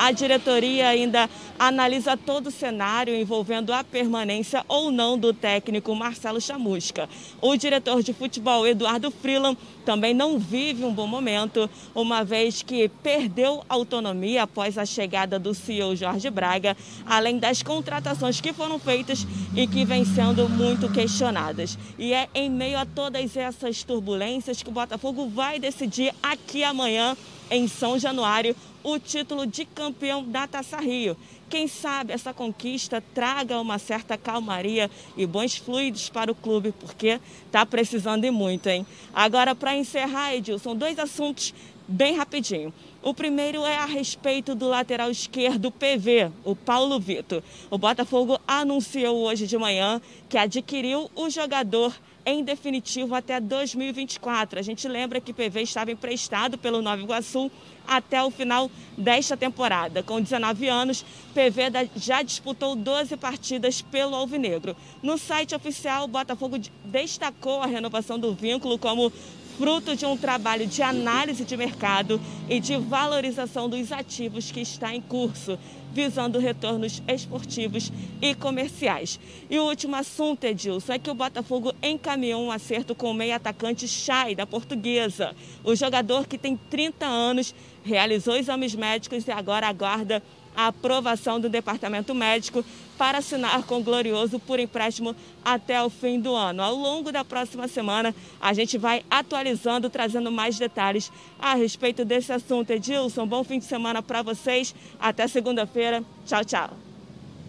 A diretoria ainda analisa todo o cenário envolvendo a permanência ou não do técnico Marcelo Chamusca. O diretor de futebol, Eduardo Freeland, também não vive um bom momento, uma vez que perdeu autonomia após a chegada do CEO Jorge Braga, além das contratações que foram feitas e que vêm sendo muito questionadas. E é em meio a todas essas turbulências que o Botafogo vai decidir aqui amanhã, em São Januário, o título de campeão da Taça Rio. Quem sabe essa conquista traga uma certa calmaria e bons fluidos para o clube, porque está precisando de muito, hein? Agora, para encerrar, Edilson, dois assuntos bem rapidinho. O primeiro é a respeito do lateral esquerdo PV, o Paulo Vitor. O Botafogo anunciou hoje de manhã que adquiriu o jogador em definitivo até 2024. A gente lembra que PV estava emprestado pelo Nova Iguaçu até o final desta temporada. Com 19 anos, PV já disputou 12 partidas pelo Alvinegro. No site oficial, o Botafogo destacou a renovação do vínculo como fruto de um trabalho de análise de mercado e de valorização dos ativos que está em curso, visando retornos esportivos e comerciais. E o último assunto, Edilson, é que o Botafogo encaminhou um acerto com o meio-atacante Chay, da Portuguesa. O jogador que tem 30 anos realizou exames médicos e agora aguarda a aprovação do departamento médico para assinar com o Glorioso por empréstimo até o fim do ano. Ao longo da próxima semana, a gente vai atualizando, trazendo mais detalhes a respeito desse assunto. Edilson, bom fim de semana para vocês. Até segunda-feira. Tchau, tchau.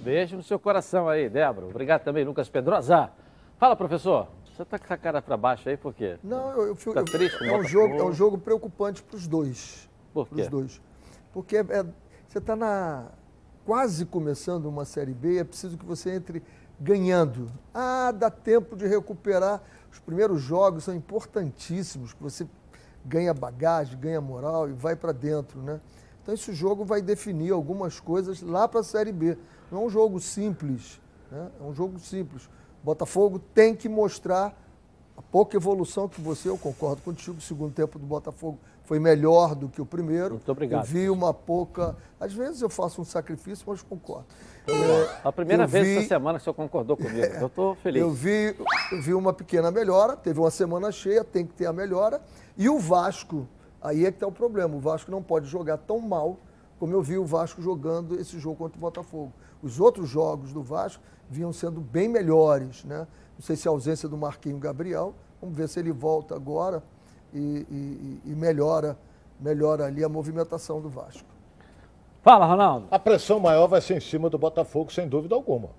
Beijo no seu coração aí, Débora. Obrigado também, Lucas Pedrosa. Fala, professor. Você está com a cara para baixo aí por quê? Não, eu, eu fico. Tá triste, é, um jogo, é um jogo preocupante para os dois. Por quê? Os dois. Porque é, é você está na quase começando uma Série B, é preciso que você entre ganhando. Ah, dá tempo de recuperar. Os primeiros jogos são importantíssimos, que você ganha bagagem, ganha moral e vai para dentro, né? Então esse jogo vai definir algumas coisas lá para a Série B. Não é um jogo simples, né? É um jogo simples. Botafogo tem que mostrar a pouca evolução que você, eu concordo contigo, o segundo tempo do Botafogo foi melhor do que o primeiro. Muito obrigado. Eu vi uma pouca. Às vezes eu faço um sacrifício, mas concordo. É, a primeira vez vi... essa semana que o senhor concordou comigo. É, eu estou feliz. Eu vi, eu vi uma pequena melhora, teve uma semana cheia, tem que ter a melhora. E o Vasco, aí é que está o problema. O Vasco não pode jogar tão mal como eu vi o Vasco jogando esse jogo contra o Botafogo. Os outros jogos do Vasco vinham sendo bem melhores, né? Não sei se a ausência do Marquinho Gabriel, vamos ver se ele volta agora e, e, e melhora, melhora ali a movimentação do Vasco. Fala, Ronaldo. A pressão maior vai ser em cima do Botafogo, sem dúvida alguma.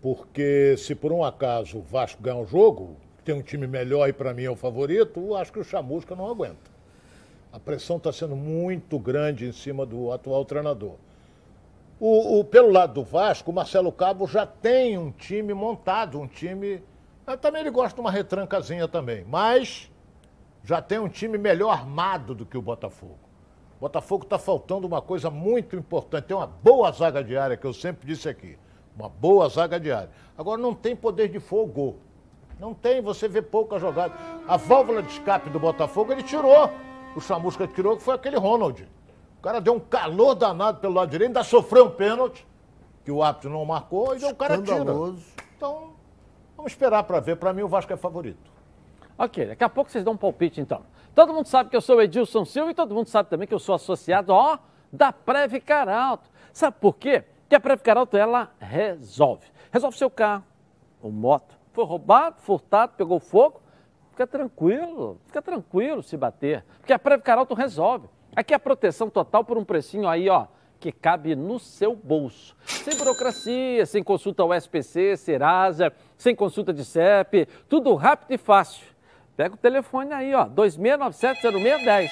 Porque se por um acaso o Vasco ganhar um jogo, tem um time melhor e para mim é o favorito, eu acho que o Chamusca não aguenta. A pressão está sendo muito grande em cima do atual treinador. O, o, pelo lado do Vasco, o Marcelo Cabo já tem um time montado, um time. Também ele gosta de uma retrancazinha também. Mas já tem um time melhor armado do que o Botafogo. O Botafogo está faltando uma coisa muito importante. Tem uma boa zaga diária, que eu sempre disse aqui. Uma boa zaga diária. Agora não tem poder de fogo. Não tem, você vê pouca jogada. A válvula de escape do Botafogo ele tirou. O Chamusca tirou, que foi aquele Ronald. O cara deu um calor danado pelo lado direito, ainda sofreu um pênalti, que o árbitro não marcou, e o cara tira. Então, vamos esperar para ver. Para mim, o Vasco é favorito. Ok, daqui a pouco vocês dão um palpite então. Todo mundo sabe que eu sou o Edilson Silva e todo mundo sabe também que eu sou associado, ó, da Previcar Alto. Sabe por quê? Que a Previcar Alto, ela resolve. Resolve seu carro, ou moto. Foi roubado, furtado, pegou fogo, fica tranquilo, fica tranquilo se bater. Porque a Previcar Alto resolve. Aqui é a proteção total por um precinho aí, ó, que cabe no seu bolso. Sem burocracia, sem consulta ao SPC, Serasa, sem consulta de CEP, tudo rápido e fácil. Pega o telefone aí, ó, 26970610.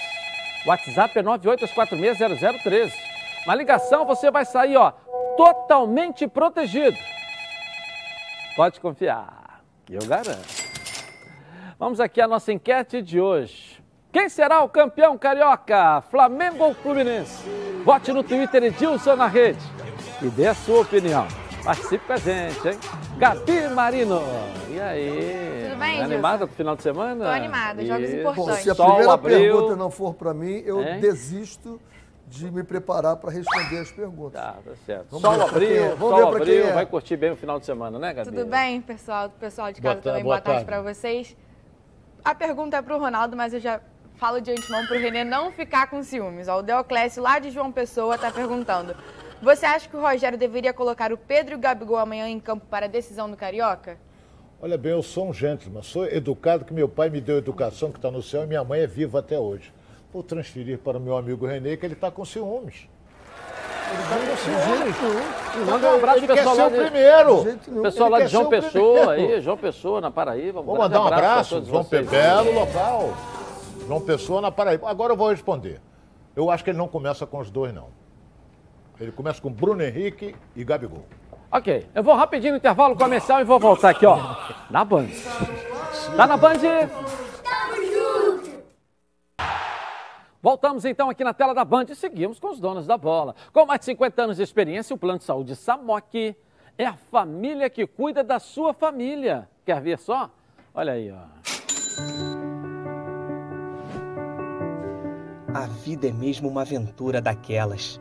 WhatsApp é 98460013. Na ligação você vai sair, ó, totalmente protegido. Pode confiar, eu garanto. Vamos aqui à nossa enquete de hoje. Quem será o campeão carioca? Flamengo ou Fluminense? Vote no Twitter Edilson na rede e dê a sua opinião. Participe com a gente, hein? Gabi Marino. E aí? Tudo bem, Animada pro final de semana? Tô animada, jogos importantes. Bom, se a primeira pergunta não for para mim, eu desisto de me preparar para responder as perguntas. Tá, tá certo. Vamos sol abriu, é. sol abriu, é. vai curtir bem o final de semana, né, Gabi? Tudo bem, pessoal, pessoal de casa boa também, boa, boa tarde, tarde para vocês. A pergunta é para o Ronaldo, mas eu já falo de antemão para o Renê não ficar com ciúmes. Ó, o Deoclésio, lá de João Pessoa, está perguntando. Você acha que o Rogério deveria colocar o Pedro e o Gabigol amanhã em campo para a decisão do Carioca? Olha bem, eu sou um gentleman, sou educado, que meu pai me deu educação que está no céu e minha mãe é viva até hoje. Vou transferir para o meu amigo Renê, que ele está com ciúmes. Ele está com ciúmes. Manda um abraço ele pessoal quer ser o primeiro. Pessoal lá de João Pessoa, aí, João Pessoa, na Paraíba. Vou mandar um abraço, abraço João Belo local. João Pessoa, na Paraíba. Agora eu vou responder. Eu acho que ele não começa com os dois, não. Ele começa com Bruno Henrique e Gabigol. Ok, eu vou rapidinho no intervalo comercial e vou voltar aqui, ó. Na Band. Tá na Band? Voltamos então aqui na tela da Band e seguimos com os donos da bola. Com mais de 50 anos de experiência, o Plano de Saúde Samok é a família que cuida da sua família. Quer ver só? Olha aí, ó. A vida é mesmo uma aventura daquelas.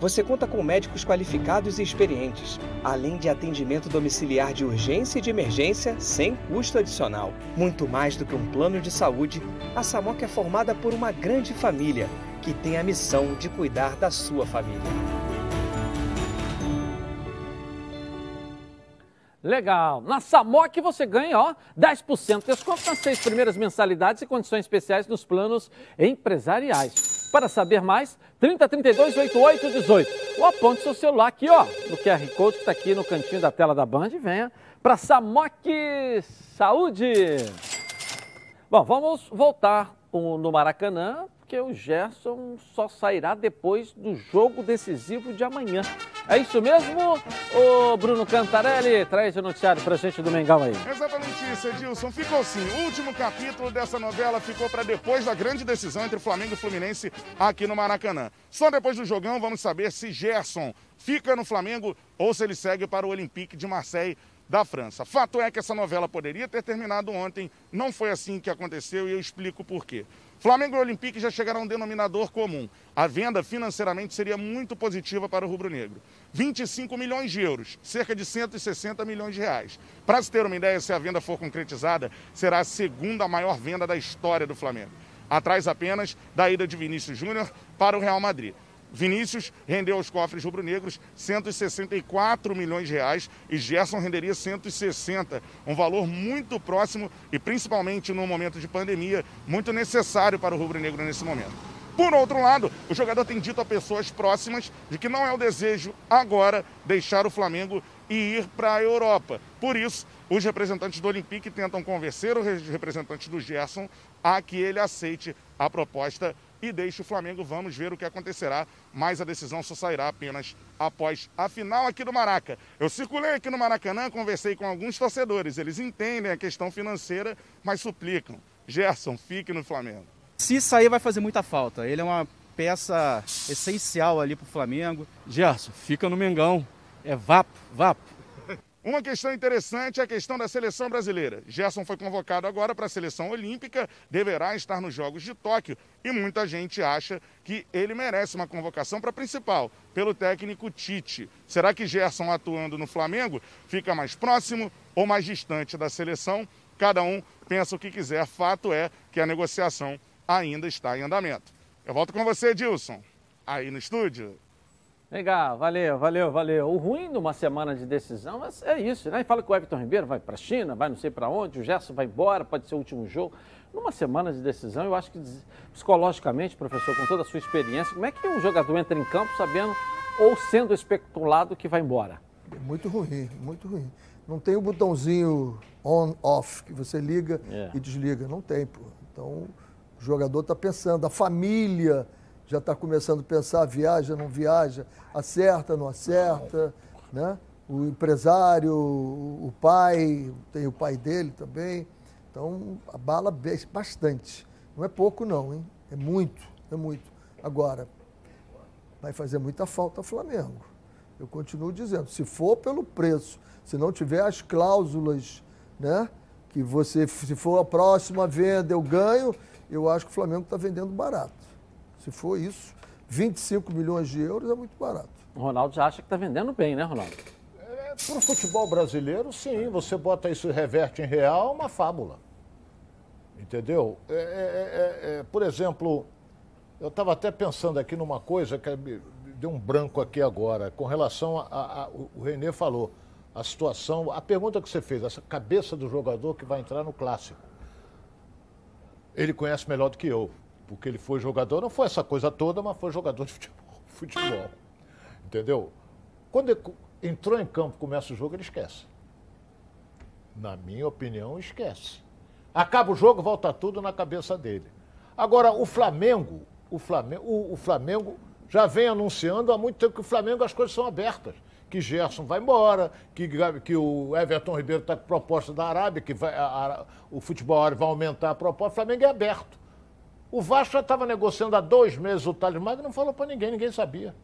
você conta com médicos qualificados e experientes, além de atendimento domiciliar de urgência e de emergência sem custo adicional. Muito mais do que um plano de saúde, a SAMOC é formada por uma grande família que tem a missão de cuidar da sua família. Legal. Na Samok você ganha, ó, 10% de desconto nas seis primeiras mensalidades e condições especiais nos planos empresariais. Para saber mais, 3032 8818. Ou aponte seu celular aqui, ó, no QR Code que está aqui no cantinho da tela da Band venha para Samok Saúde. Bom, vamos voltar no Maracanã, porque o Gerson só sairá depois do jogo decisivo de amanhã. É isso mesmo? O Bruno Cantarelli traz o noticiário pra gente do Mengão aí. Exatamente isso, Edilson. Ficou assim. O último capítulo dessa novela ficou para depois da grande decisão entre Flamengo e Fluminense aqui no Maracanã. Só depois do jogão vamos saber se Gerson fica no Flamengo ou se ele segue para o Olympique de Marseille da França. Fato é que essa novela poderia ter terminado ontem, não foi assim que aconteceu e eu explico por quê. Flamengo e Olympique já chegaram a um denominador comum. A venda financeiramente seria muito positiva para o rubro-negro. 25 milhões de euros, cerca de 160 milhões de reais. Para se ter uma ideia, se a venda for concretizada, será a segunda maior venda da história do Flamengo. Atrás apenas da ida de Vinícius Júnior para o Real Madrid. Vinícius rendeu aos cofres rubro-negros 164 milhões de reais e Gerson renderia 160, um valor muito próximo e principalmente no momento de pandemia, muito necessário para o rubro-negro nesse momento. Por outro lado, o jogador tem dito a pessoas próximas de que não é o desejo agora deixar o Flamengo e ir para a Europa. Por isso, os representantes do Olympique tentam convencer os representantes do Gerson a que ele aceite a proposta e deixe o Flamengo. Vamos ver o que acontecerá, mas a decisão só sairá apenas após a final aqui do Maraca. Eu circulei aqui no Maracanã, conversei com alguns torcedores. Eles entendem a questão financeira, mas suplicam. Gerson, fique no Flamengo. Se sair, vai fazer muita falta. Ele é uma peça essencial ali para o Flamengo. Gerson, fica no Mengão. É vapo, vapo. Uma questão interessante é a questão da seleção brasileira. Gerson foi convocado agora para a seleção olímpica, deverá estar nos Jogos de Tóquio e muita gente acha que ele merece uma convocação para a principal, pelo técnico Tite. Será que Gerson atuando no Flamengo fica mais próximo ou mais distante da seleção? Cada um pensa o que quiser. Fato é que a negociação ainda está em andamento. Eu volto com você, Dilson, aí no estúdio. Legal, valeu, valeu, valeu. O ruim numa semana de decisão é, é isso, né? Fala que o Everton Ribeiro vai para a China, vai não sei para onde, o Gerson vai embora, pode ser o último jogo. Numa semana de decisão, eu acho que psicologicamente, professor, com toda a sua experiência, como é que um jogador entra em campo sabendo ou sendo especulado que vai embora? Muito ruim, muito ruim. Não tem o botãozinho on-off que você liga é. e desliga. Não tem, pô. Então, o jogador está pensando, a família já está começando a pensar, viaja, não viaja, acerta, não acerta, né? O empresário, o pai, tem o pai dele também. Então, abala bastante. Não é pouco não, hein? É muito, é muito. Agora, vai fazer muita falta ao Flamengo. Eu continuo dizendo, se for pelo preço, se não tiver as cláusulas, né? Que você, se for a próxima venda, eu ganho, eu acho que o Flamengo está vendendo barato. Se for isso, 25 milhões de euros é muito barato. O Ronaldo já acha que está vendendo bem, né, Ronaldo? É, Para o futebol brasileiro, sim. Você bota isso e reverte em real, uma fábula. Entendeu? É, é, é, é por exemplo, eu estava até pensando aqui numa coisa que me deu um branco aqui agora, com relação a, a, a, o Renê falou, a situação, a pergunta que você fez, essa cabeça do jogador que vai entrar no clássico. Ele conhece melhor do que eu, porque ele foi jogador, não foi essa coisa toda, mas foi jogador de futebol. entendeu? Quando ele entrou em campo, começa o jogo, ele esquece. Na minha opinião, esquece. Acaba o jogo, volta tudo na cabeça dele. Agora, o Flamengo, o Flamengo, o, o Flamengo já vem anunciando há muito tempo que o Flamengo as coisas são abertas. Que Gerson vai embora, que, que o Everton Ribeiro está com proposta da Arábia, que vai, a, a, o futebol árabe vai aumentar a proposta. O Flamengo é aberto. O Vasco já estava negociando há dois meses o Thales Magno e não falou para ninguém, ninguém sabia.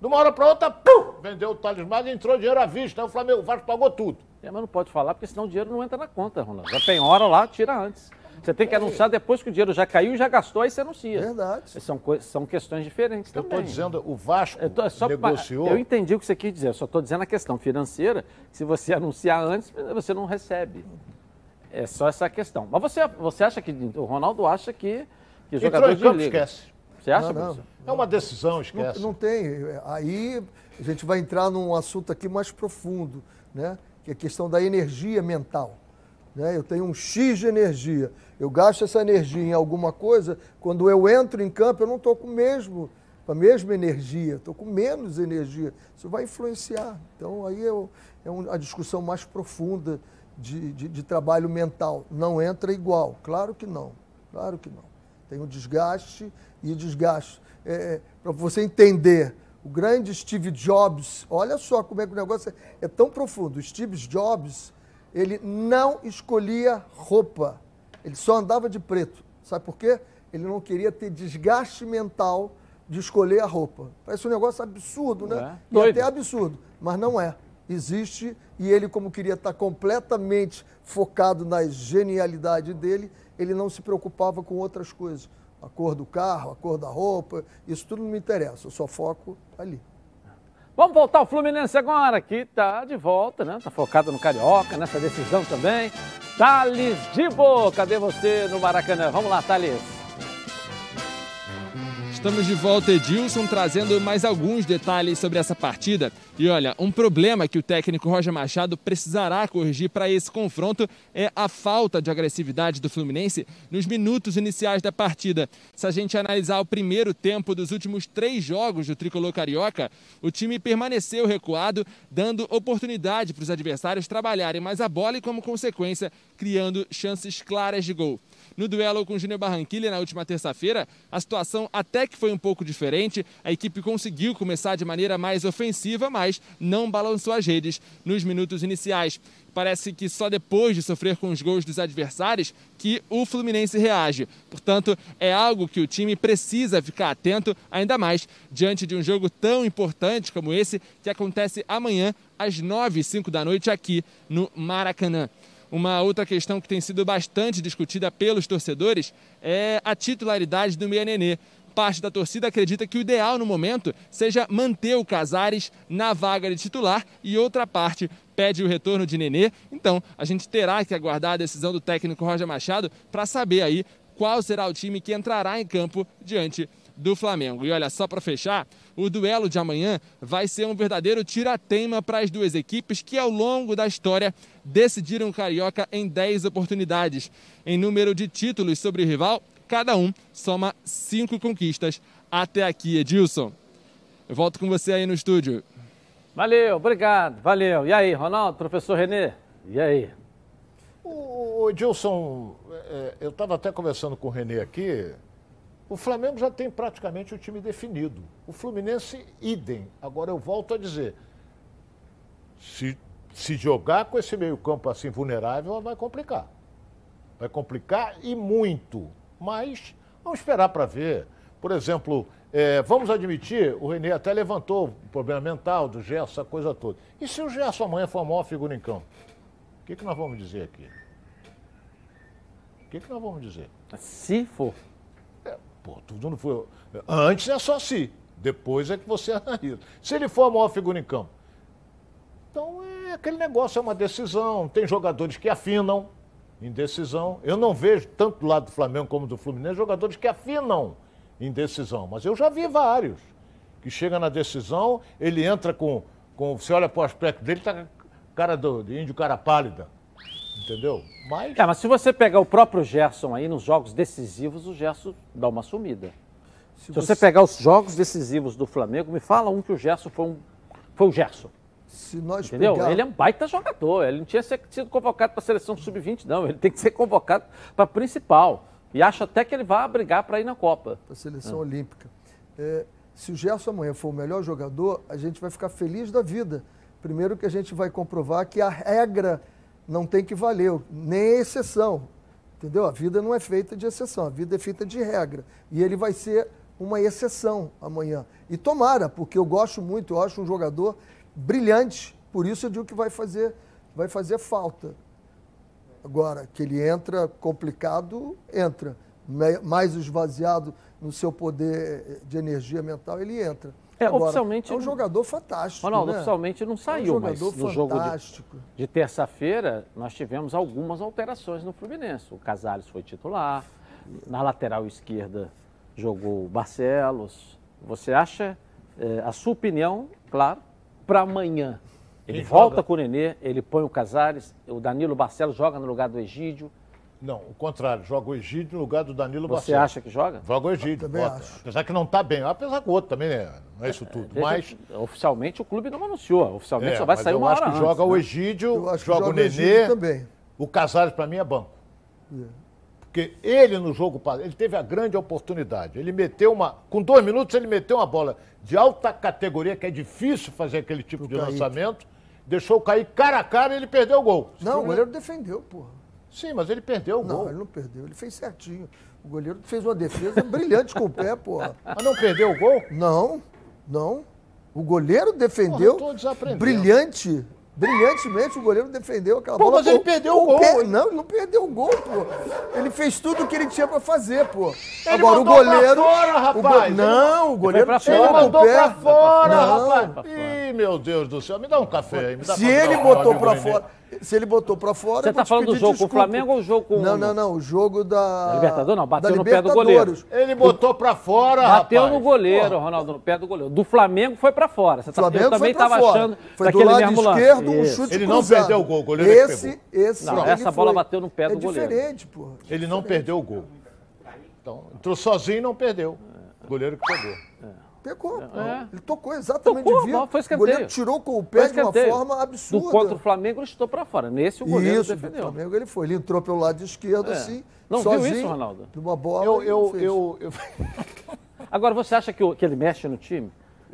De uma hora para outra, pum, vendeu o Thales Magno e entrou dinheiro à vista. Aí o Flamengo, o Vasco pagou tudo. É, mas não pode falar, porque senão o dinheiro não entra na conta, Ronaldo. Já tem hora lá, tira antes. Você tem que anunciar depois que o dinheiro já caiu e já gastou, aí você anuncia. Verdade. São, são questões diferentes eu também. Eu estou dizendo, o Vasco eu tô, só, negociou... Eu entendi o que você quis dizer, eu só estou dizendo a questão financeira, se você anunciar antes, você não recebe. É só essa questão. Mas você, você acha que, o Ronaldo acha que, que jogador de campo, liga. esquece. Você acha, não, não. É uma decisão, esquece. Não, não tem. Aí a gente vai entrar num assunto aqui mais profundo, né? que é a questão da energia mental. Né? Eu tenho um X de energia, eu gasto essa energia em alguma coisa, quando eu entro em campo eu não estou com, mesmo, com a mesma energia, estou com menos energia. Isso vai influenciar. Então aí é, é a discussão mais profunda de, de, de trabalho mental. Não entra igual, claro que não, claro que não. Tem um desgaste e desgaste. É, é Para você entender o grande Steve Jobs, olha só como é que o negócio é, é tão profundo. O Steve Jobs, ele não escolhia roupa, ele só andava de preto. Sabe por quê? Ele não queria ter desgaste mental de escolher a roupa. Parece um negócio absurdo, né? É? E até absurdo, mas não é. Existe e ele, como queria estar completamente focado na genialidade dele, ele não se preocupava com outras coisas a cor do carro, a cor da roupa, isso tudo não me interessa, eu só foco ali. Vamos voltar ao Fluminense agora, que está de volta, né? Está focado no Carioca, nessa decisão também. Thales Dibo, cadê você no Maracanã? Vamos lá, Thales. Estamos de volta, Edilson, trazendo mais alguns detalhes sobre essa partida. E olha, um problema que o técnico Roger Machado precisará corrigir para esse confronto é a falta de agressividade do Fluminense nos minutos iniciais da partida. Se a gente analisar o primeiro tempo dos últimos três jogos do tricolor carioca, o time permaneceu recuado, dando oportunidade para os adversários trabalharem mais a bola e, como consequência, criando chances claras de gol. No duelo com o Júnior Barranquilla na última terça-feira, a situação até que foi um pouco diferente. A equipe conseguiu começar de maneira mais ofensiva, mas não balançou as redes nos minutos iniciais. Parece que só depois de sofrer com os gols dos adversários que o Fluminense reage. Portanto, é algo que o time precisa ficar atento, ainda mais diante de um jogo tão importante como esse que acontece amanhã às 9 e 5 da noite aqui no Maracanã. Uma outra questão que tem sido bastante discutida pelos torcedores é a titularidade do Meia Nenê. Parte da torcida acredita que o ideal no momento seja manter o Casares na vaga de titular e outra parte pede o retorno de Nenê. Então, a gente terá que aguardar a decisão do técnico Roger Machado para saber aí qual será o time que entrará em campo diante do Flamengo. E olha, só para fechar, o duelo de amanhã vai ser um verdadeiro tira-teima para as duas equipes que, ao longo da história, decidiram o Carioca em 10 oportunidades. Em número de títulos sobre o rival, cada um soma cinco conquistas até aqui, Edilson. Eu volto com você aí no estúdio. Valeu, obrigado, valeu. E aí, Ronaldo, professor Renê? E aí? O, Edilson, é, eu estava até conversando com o Renê aqui, O Flamengo já tem praticamente o time definido. O Fluminense, idem. Agora eu volto a dizer: se, se jogar com esse meio-campo assim vulnerável, vai complicar. Vai complicar e muito. Mas vamos esperar para ver. Por exemplo, é, vamos admitir, o Renê até levantou o problema mental do Gerson, essa coisa toda. E se o Gerson amanhã for a maior figura em campo? O que, que nós vamos dizer aqui? O que, que nós vamos dizer? Se for. É, pô, tudo não foi. Antes é só se. Depois é que você analisa. Se ele for a maior figura em campo. Então é aquele negócio, é uma decisão. Tem jogadores que afinam em decisão. Eu não vejo, tanto do lado do Flamengo como do Fluminense, jogadores que afinam em decisão. Mas eu já vi vários. Que chega na decisão, ele entra com. com você olha para o aspecto dele, tá cara do, de índio cara pálida. Entendeu? Mas... É, mas se você pegar o próprio Gerson aí nos jogos decisivos, o Gerson dá uma sumida. Se, se você... você... pegar os jogos decisivos do Flamengo, me fala um que o Gerson foi um. Foi o Gerson. Se nós Entendeu? Pegar... Ele é um baita jogador. Ele não tinha sido convocado para a seleção sub-20, não. Ele tem que ser convocado para a principal. E acho até que ele vai brigar para ir na Copa. Para a seleção é. olímpica. É, se o Gerson amanhã for o melhor jogador, a gente vai ficar feliz da vida. Primeiro que a gente vai comprovar que a regra não tem que valer, nem exceção. Entendeu? A vida não é feita de exceção, a vida é feita de regra. E ele vai ser uma exceção amanhã. E tomara, porque eu gosto muito, eu acho um jogador brilhante, por isso eu digo que vai fazer, vai fazer falta. Agora, que ele entra complicado, entra. Mais esvaziado no seu poder de energia mental, ele entra. É, Agora, oficialmente. É um jogador fantástico. Ronaldo, né? oficialmente não saiu, é um mas no jogo de, de terça-feira nós tivemos algumas alterações no Fluminense. O Casares foi titular, na lateral esquerda jogou o Barcelos. Você acha, é, a sua opinião, claro, para amanhã? Ele Quem volta joga? com o Nenê, ele põe o Casares, o Danilo Barcelos joga no lugar do Egídio. Não, o contrário, joga o Egídio no lugar do Danilo Você Barcelos. Você acha que joga? Joga o Egídio, bota. Acho. Apesar que não está bem, apesar que o outro também né? não é isso tudo. É, mas Oficialmente o clube não anunciou, oficialmente é, só vai sair uma hora Eu acho que joga antes, o né? Egídio, joga, joga o Nenê, também. o Casares para mim é banco. É. Porque ele no jogo, ele teve a grande oportunidade. Ele meteu uma. Com dois minutos, ele meteu uma bola de alta categoria, que é difícil fazer aquele tipo de lançamento. Deixou cair cara a cara e ele perdeu o gol. Não, o goleiro defendeu, porra. Sim, mas ele perdeu o não, gol. Não, ele não perdeu, ele fez certinho. O goleiro fez uma defesa brilhante com o pé, porra. Mas não perdeu o gol? Não, não. O goleiro defendeu porra, brilhante. Brilhantemente o goleiro defendeu aquela pô, bola. Mas ele perdeu o gol. Não, ele não perdeu o gol, pô. Ele fez tudo o que ele tinha pra fazer, pô. Ele Agora o goleiro. Pra fora, rapaz. O go... Não, o goleiro ele tirou mandou o pé. pra fora, não. rapaz. Ih, meu Deus do céu. Me dá um café aí. Se ele botou pra fora se ele botou para fora. Você está falando do jogo desculpa. com o Flamengo ou o jogo com Não, não, não. O jogo da. da Libertador não, bateu no pé do goleiro. Ele botou para fora, Bateu rapaz. no goleiro, Ronaldo, no pé do goleiro. Do Flamengo foi para fora. Você tá, Flamengo eu também estava achando. Foi do lado esquerdo, um chute Ele não perdeu o gol, o goleiro esse, esse não, essa bola bateu no pé do é goleiro. Diferente, pô. Ele não perdeu o gol. Então, entrou sozinho e não perdeu. O goleiro que pegou. Pegou. É. Ele tocou exatamente tocou, de Foi escanteio. O goleiro tirou com o pé de uma forma absurda. Do contra o Flamengo ele estou para fora. Nesse o goleiro isso, defendeu. o Flamengo ele foi. Ele entrou pelo lado esquerdo é. assim, Não sozinho, viu isso, Ronaldo? De uma bola. Eu, eu, eu, eu... Agora, você acha que, que ele mexe no time?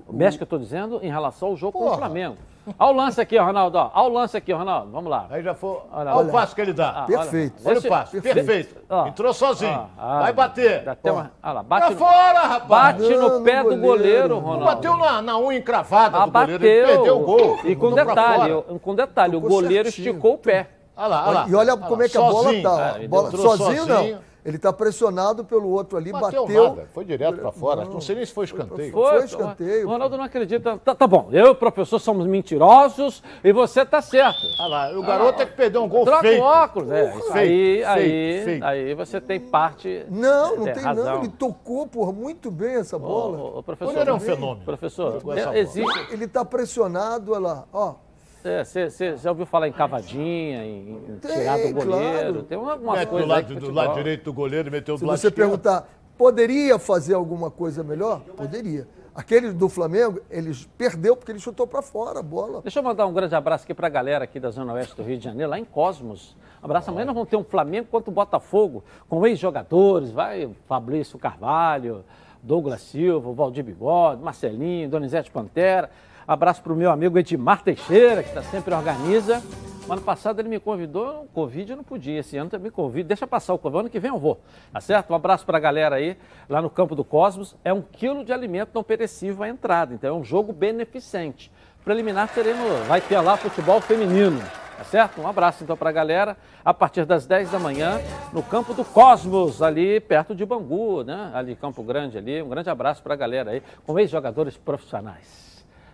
O mexe que eu estou dizendo em relação ao jogo Porra. com o Flamengo. Olha o lance aqui, Ronaldo. Olha o lance aqui, Ronaldo. Vamos lá. Aí já foi. Olha, olha o passo que ele dá. Ah, perfeito. Olha, olha o passo. Perfeito. perfeito. Entrou sozinho. Ah, Vai bater. Dá até uma... Olha lá. Bate pra no... fora, rapaz. Bate não, no pé no do goleiro, Ronaldo. Bateu na, na unha encravada ah, do goleiro. Ele perdeu o gol. E com detalhe, com detalhe, o goleiro certinho. esticou o pé. Olha lá, olha lá. E olha como é que a bola tá. Bola... Sozinho, não. Ele está pressionado pelo outro ali, bateu. bateu nada. Foi direto para fora. Não, não, sei nem se foi escanteio. Foi, foi escanteio. O Ronaldo não acredita. Tá, tá, bom, eu e o professor somos mentirosos e você tá certo. Ah lá, o garoto ah, é que perdeu um gol troca feito. Troca o óculos, é. Feito, aí, aí, feito. aí você tem parte. Não, não tem razão. não. Ele tocou, por muito bem essa bola. O, o professor. Ele é um fenômeno. Professor, existe. Ele está pressionado, olha lá, ó. Você é, já ouviu falar em cavadinha, em, em tem, tirar do goleiro? Claro. Tem algumas Mete coisas. Do lado, do lado direito do goleiro, meteu Se do lado você perguntar, poderia fazer alguma coisa melhor? Poderia. aquele do Flamengo, ele perdeu porque ele chutou para fora a bola. Deixa eu mandar um grande abraço aqui para a galera aqui da Zona Oeste do Rio de Janeiro, lá em Cosmos. Abraço. Amanhã nós vamos ter um Flamengo contra o Botafogo, com ex-jogadores, vai Fabrício Carvalho, Douglas Silva, Valdir Bigode, Marcelinho, Donizete Pantera. Abraço para o meu amigo Edmar Teixeira, que está sempre organiza. ano passado ele me convidou, Covid eu não podia, esse ano também convido. Deixa passar o Covid, ano que vem eu vou, tá certo? Um abraço para a galera aí, lá no Campo do Cosmos. É um quilo de alimento não perecível à entrada, então é um jogo beneficente. Preliminar teremos, vai ter lá futebol feminino, tá certo? Um abraço então para a galera, a partir das 10 da manhã, no Campo do Cosmos, ali perto de Bangu, né? Ali Campo Grande ali. Um grande abraço para a galera aí, com ex-jogadores profissionais.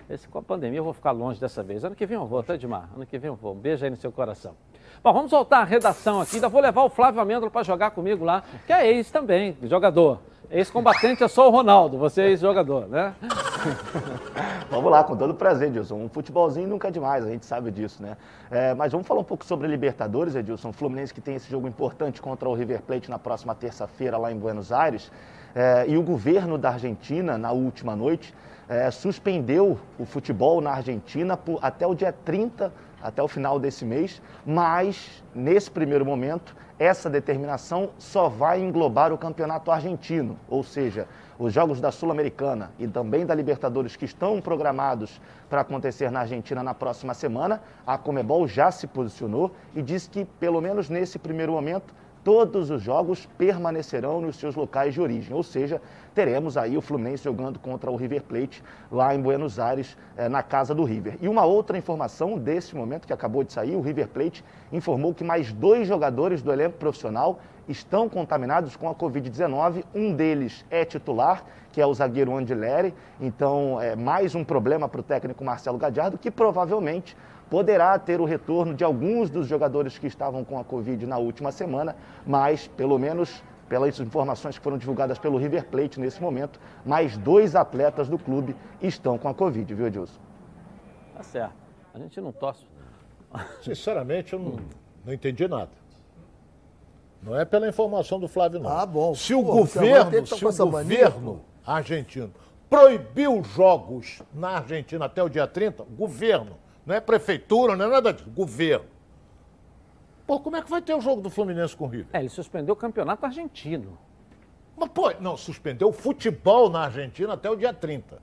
Esse, com a pandemia eu vou ficar longe dessa vez. Ano que vem eu vou, tá, Edmar? Ano que vem eu vou. Um beijo aí no seu coração. Bom, vamos voltar à redação aqui. Ainda vou levar o Flávio Amêndola para jogar comigo lá, que é ex também, jogador. Ex-combatente é só o Ronaldo, você é ex-jogador, né? vamos lá, com todo prazer, Edilson. Um futebolzinho nunca é demais, a gente sabe disso, né? É, mas vamos falar um pouco sobre a Libertadores, Edilson. O Fluminense que tem esse jogo importante contra o River Plate na próxima terça-feira lá em Buenos Aires. É, e o governo da Argentina, na última noite, é, suspendeu o futebol na Argentina por, até o dia 30, até o final desse mês, mas nesse primeiro momento essa determinação só vai englobar o campeonato argentino, ou seja, os jogos da Sul-Americana e também da Libertadores que estão programados para acontecer na Argentina na próxima semana. A Comebol já se posicionou e diz que, pelo menos nesse primeiro momento, todos os jogos permanecerão nos seus locais de origem, ou seja, teremos aí o Fluminense jogando contra o River Plate lá em Buenos Aires, eh, na casa do River. E uma outra informação desse momento que acabou de sair, o River Plate informou que mais dois jogadores do elenco profissional estão contaminados com a Covid-19. Um deles é titular, que é o zagueiro Andileri. Então, é mais um problema para o técnico Marcelo Gadiardo, que provavelmente poderá ter o retorno de alguns dos jogadores que estavam com a Covid na última semana, mas pelo menos pelas informações que foram divulgadas pelo River Plate nesse momento, mais dois atletas do clube estão com a Covid, viu, Edilson? Tá certo. A gente não torce. Sinceramente, eu não, não entendi nada. Não é pela informação do Flávio, não. Ah, bom. Se o Pô, governo, se o governo argentino proibiu jogos na Argentina até o dia 30, governo não é prefeitura, não é nada disso. Governo. Pô, como é que vai ter o jogo do Fluminense com o River? É, ele suspendeu o campeonato argentino. Mas, pô, não, suspendeu o futebol na Argentina até o dia 30.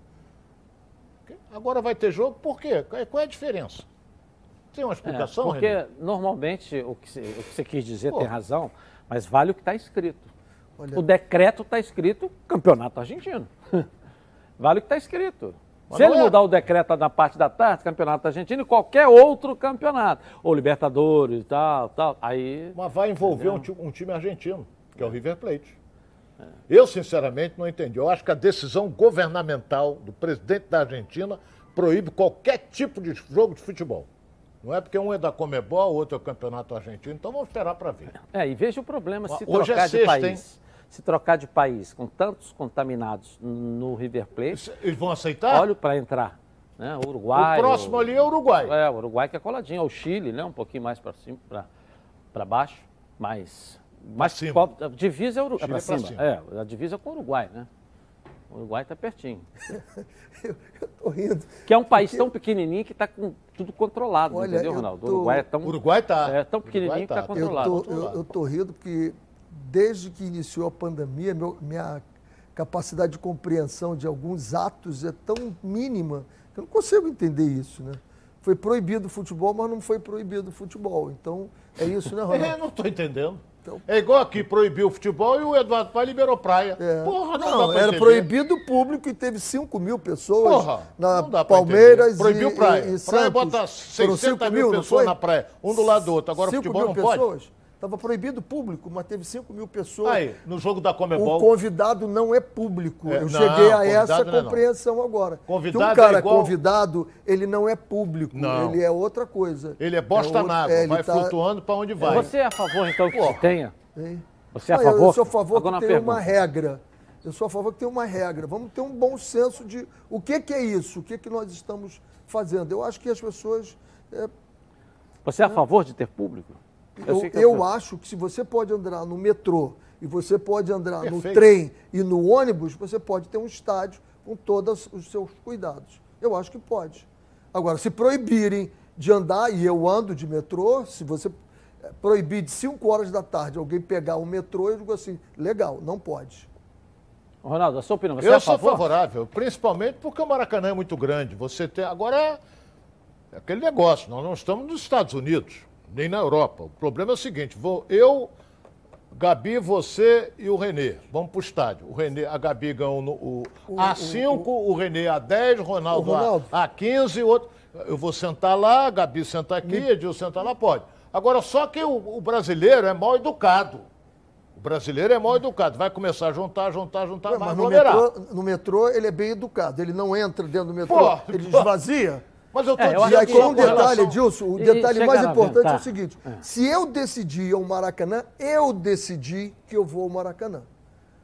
Agora vai ter jogo, por quê? Qual é a diferença? Tem uma explicação, é, Porque René? normalmente o que, o que, você quis dizer pô. tem razão, mas vale o que está escrito. Olha. O decreto está escrito campeonato argentino. vale o que está escrito. Mas Se ele é... mudar o decreto na parte da tarde, campeonato argentino e qualquer outro campeonato, ou Libertadores e tal, tal, aí. Mas vai envolver um, um, time argentino, que é o River Plate. É. Eu, sinceramente, não entendi. Eu acho que a decisão governamental do presidente da Argentina proíbe qualquer tipo de jogo de futebol. Não é porque um é da Comebol, o outro é o Campeonato Argentino, então vamos esperar para ver. É, e veja o problema se Hoje é trocar é sexta, de país. Hein? Se trocar de país com tantos contaminados no River Plate. Eles vão aceitar? Olha para entrar. Né? O Uruguai. O próximo o, ali é o Uruguai. É, o Uruguai que é coladinho. É o Chile, né? Um pouquinho mais para cima, para baixo. Mas. Mas cima. a divisa é, o, é para cima. cima. É, a divisa é com o Uruguai, né? O Uruguai está pertinho. eu, eu tô rindo. Que é um país porque... tão pequenininho que está com tudo controlado, Olha, entendeu, Ronaldo? Tô... O Uruguai é tão. Uruguai tá. É tão pequenininho tá. que está controlado. Eu tô, eu, eu tô rindo porque desde que iniciou a pandemia, meu, minha capacidade de compreensão de alguns atos é tão mínima que eu não consigo entender isso, né? Foi proibido o futebol, mas não foi proibido o futebol. Então, é isso, né, Ronaldo? É, não estou entendendo. Então, é igual aqui, proibiu o futebol e o Eduardo Pai liberou praia. É. Porra, não, não era proibido o público e teve 5 mil pessoas Porra, na Palmeiras Proibiu e, praia. E, e praia bota 600 mil, mil pessoas na praia, um do lado do outro. Agora o futebol não pessoas? pode. Estava proibido público, mas teve 5 mil pessoas. Aí, no jogo da Comebol. O convidado não é público. É, Eu não, cheguei a essa é compreensão é agora. Convidado que um cara é igual... convidado, ele não é público. Não. Ele é outra coisa. Ele é bosta é na água, é, vai tá... flutuando para onde vai. Você é a favor, então, que Pô. tenha? Hein? Você é a favor? Eu sou a favor Agora que tenha uma regra. Eu sou a favor que tenha uma regra. Vamos ter um bom senso de o que, que é isso, o que, que nós estamos fazendo. Eu acho que as pessoas. É... Você é a favor de ter público? Eu, eu, eu acho que se você pode andar no metrô e você pode andar Perfeito. no trem e no ônibus, você pode ter um estádio com todos os seus cuidados. Eu acho que pode. Agora, se proibirem de andar, e eu ando de metrô, se você eh, proibir de 5 horas da tarde alguém pegar o metrô, eu digo assim, legal, não pode. Ronaldo, a sua opinião, você eu é sou favorável, principalmente porque o Maracanã é muito grande. Você tem. Agora, é aquele negócio, nós não estamos nos Estados Unidos, nem na Europa. O problema é o seguinte: vou, eu, Gabi, você e o Renê, vamos para o estádio. O Renê, a Gabi ganhou no, o, o A5, o, o, Renê A10, o Ronaldo, o Ronaldo. A, A15, outro. Eu vou sentar lá, a Gabi senta aqui, Me... Edil senta lá, pode. Agora, só que o, o brasileiro é mal educado. O brasileiro é mal educado. Vai começar a juntar, juntar, juntar, Ué, mas no metrô, no metrô ele é bem educado. Ele não entra dentro do metrô, pô, ele esvazia. Mas eu tô é, dizendo... E aí, com um detalhe, relação... Dilson, o detalhe mais importante é o seguinte. É. Se eu decidir ao Maracanã, eu decidi que eu vou ao Maracanã.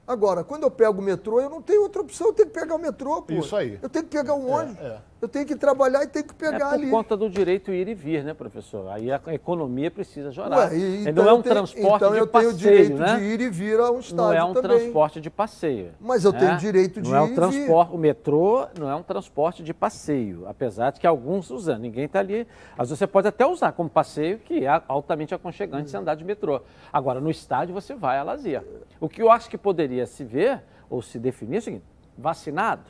Agora, quando eu pego o metrô, eu não tenho outra opção, eu tenho que pegar o metrô, pô. Isso aí. Eu tenho que pegar um é, ônibus. É, é. Eu tenho que trabalhar e tenho que pegar é por ali. por conta do direito ir e vir, né, professor? Aí a economia precisa jorar. Ué, e, então não é um tenho, transporte então de passeio, Então eu tenho direito né? de ir e vir a um estádio Não é um também. transporte de passeio. Mas eu tenho né? direito de não ir é um transporte, O metrô não é um transporte de passeio, apesar de que alguns usam. Ninguém está ali. Às vezes você pode até usar como passeio, que é altamente aconchegante hum. se andar de metrô. Agora, no estádio você vai a lazer. O que eu acho que poderia se ver ou se definir é o seguinte: vacinado,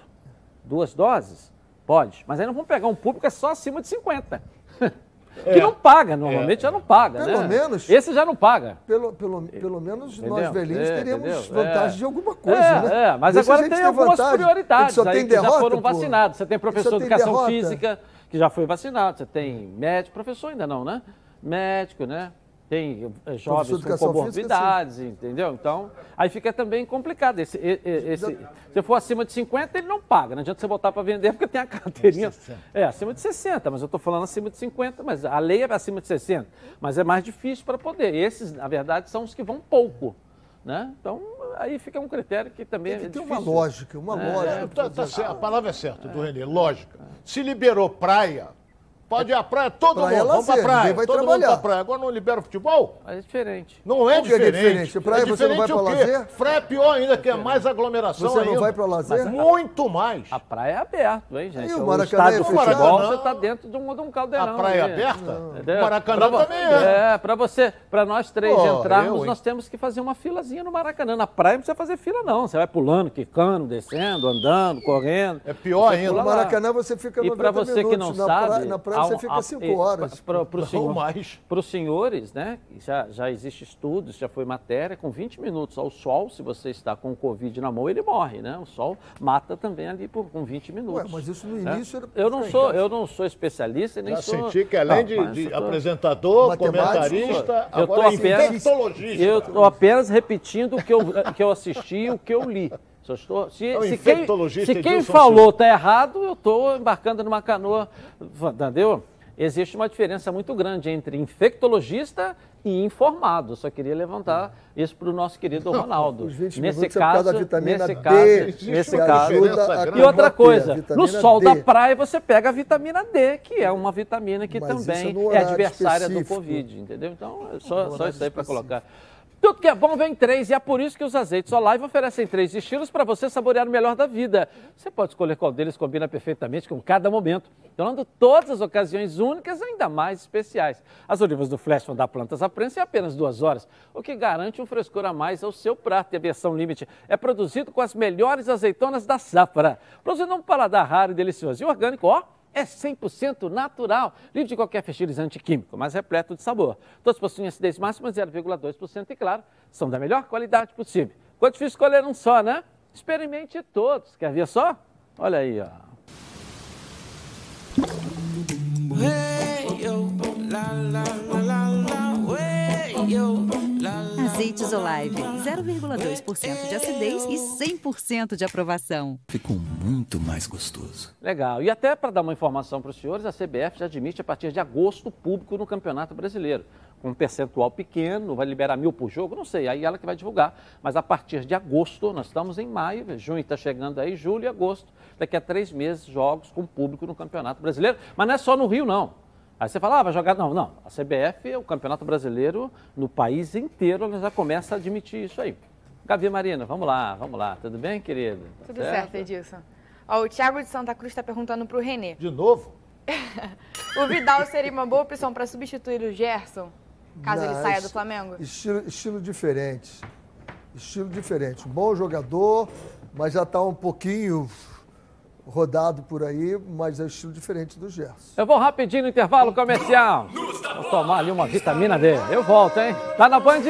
duas doses, pode. Mas aí não vamos pegar um público que é só acima de 50. É. que não paga, normalmente é. já não paga. Pelo né? menos. Esse já não paga. Pelo, pelo, pelo menos entendeu? nós velhinhos é, vantagem de alguma coisa, é, né? É, mas Deixa agora tem algumas vantagem. prioridades só tem derrota, já foram vacinados. Você tem professor de educação derrota. física que já foi vacinado, você tem médico, professor ainda não, né? Médico, né? Tem eh, jovens com comorbidades, física, entendeu? Então, aí fica também complicado. Esse, esse, se for acima de 50, ele não paga. Não adianta você botar para vender porque tem a carteirinha. É, acima de 60, mas eu estou falando acima de 50, mas a lei é acima de 60. Mas é mais difícil para poder. Esses, na verdade, são os que vão pouco. Né? Então, aí fica um critério que também tem que é ter difícil. uma lógica, uma é, lógica. Tá, tá, a palavra é certa, do Renê, lógica. Se liberou praia, Pode ir à praia, todo praia mundo. É Vamos pra praia. Vai todo trabalhar. mundo pra praia. Agora não libera o futebol? Mas é diferente. Não é diferente. É diferente? Praia é diferente você não vai pra lazer? Praia é pior ainda, que é mais aglomeração Você não ainda. vai pra lazer? Mas muito mais. A praia é aberta, hein, gente? E o Maracanã é o futebol, você tá dentro de um, de um caldeirão. A praia é aberta? O Maracanã pra, também é. É, pra você, pra nós três Pô, entrarmos, eu, nós temos que fazer uma filazinha no Maracanã. Na praia não precisa fazer fila, não. Você vai pulando, quicando, descendo, andando, correndo. É pior ainda. No Maracanã você fica 90 E pra você que não sabe... Na praia você fica 5 horas. Para os senhor, senhores, né? Já, já existe estudos, já foi matéria, com 20 minutos ao sol, se você está com o Covid na mão, ele morre, né? O sol mata também ali por, com 20 minutos. Ué, mas isso no né? início era. Eu não, sou, eu não sou especialista nem já sou. senti que além não, de, de apresentador, comentarista, eu estou apenas, eu estou apenas repetindo o que eu, que eu assisti e o que eu li. Se, estou, se, é se quem, se quem falou está errado, eu estou embarcando numa canoa, entendeu? existe uma diferença muito grande entre infectologista e informado. Só queria levantar isso para o nosso querido Ronaldo. nesse caso, nesse caso, nesse caso. E outra coisa, no sol D. da praia você pega a vitamina D, que é uma vitamina que Mas também é, é adversária específico. do Covid, entendeu? Então, é só, só isso aí para colocar. Tudo que é bom vem três e é por isso que os azeites Olive oferecem três estilos para você saborear o melhor da vida. Você pode escolher qual deles combina perfeitamente com cada momento, tornando todas as ocasiões únicas ainda mais especiais. As olivas do Flash vão dar plantas à prensa em apenas duas horas, o que garante um frescor a mais ao seu prato. E a versão limite é produzido com as melhores azeitonas da safra, produzindo um paladar raro e delicioso e orgânico, ó é 100% natural, livre de qualquer fertilizante químico, mas repleto de sabor. Todos possuem acidez máxima 0,2% e, claro, são da melhor qualidade possível. Quanto difícil escolher um só, né? Experimente todos. Quer ver só? Olha aí, ó. Hey, yo, la, la, la, hey, yo. Azeites Olive, 0,2% de acidez e 100% de aprovação. Ficou muito mais gostoso. Legal. E até para dar uma informação para os senhores, a CBF já admite a partir de agosto público no Campeonato Brasileiro. Com um percentual pequeno, vai liberar mil por jogo, não sei, aí ela que vai divulgar. Mas a partir de agosto, nós estamos em maio, junho está chegando aí, julho e agosto. Daqui a três meses, jogos com público no Campeonato Brasileiro. Mas não é só no Rio, não. Aí você fala, ah, vai jogar. Não, não. A CBF, o Campeonato Brasileiro, no país inteiro, ela já começa a admitir isso aí. Gavi Marina, vamos lá, vamos lá. Tudo bem, querida? Tudo certo, certo Edilson. Ó, o Thiago de Santa Cruz está perguntando para o Renê. De novo? o Vidal seria uma boa opção para substituir o Gerson, caso Não, ele saia do Flamengo? Estilo, estilo diferente. Estilo diferente. Bom jogador, mas já está um pouquinho rodado por aí, mas é um estilo diferente do Gerson. Eu vou rapidinho no intervalo comercial. Vou tomar ali uma vitamina D. Eu volto, hein? Tá na Band?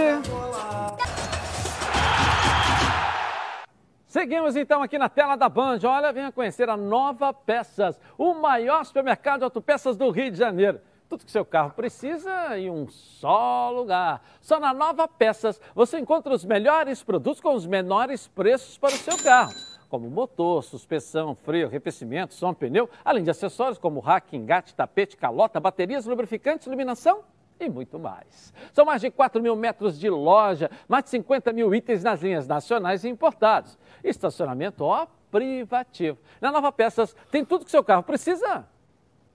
Seguimos então aqui na tela da Band. Olha, venha conhecer a Nova Peças, o maior supermercado de autopeças do Rio de Janeiro. Tudo que seu carro precisa em um só lugar. Só na Nova Peças você encontra os melhores produtos com os menores preços para o seu carro como motor, suspensão, freio, arrefecimento, som, pneu, além de acessórios como rack, engate, tapete, calota, baterias, lubrificantes, iluminação e muito mais. São mais de 4 mil metros de loja, mais de 50 mil itens nas linhas nacionais e importados. Estacionamento, ó, privativo. Na Nova Peças tem tudo que seu carro precisa.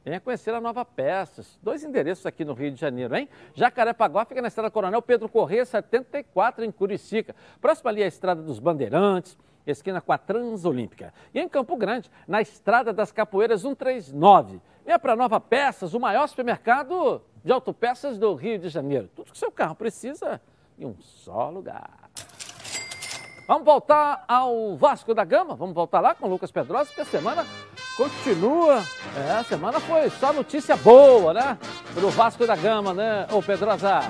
Venha conhecer a Nova Peças. Dois endereços aqui no Rio de Janeiro, hein? Jacarepaguá fica na Estrada Coronel Pedro Corrêa, 74, em Curicica. Próximo ali é a Estrada dos Bandeirantes esquina com a Transolímpica. E em Campo Grande, na Estrada das Capoeiras 139. Venha para Nova Peças, o maior supermercado de autopeças do Rio de Janeiro. Tudo que seu carro precisa em um só lugar. Vamos voltar ao Vasco da Gama? Vamos voltar lá com o Lucas Pedrosa, porque a semana continua. É, a semana foi só notícia boa, né? Para o Vasco da Gama, né, ô Pedrosa?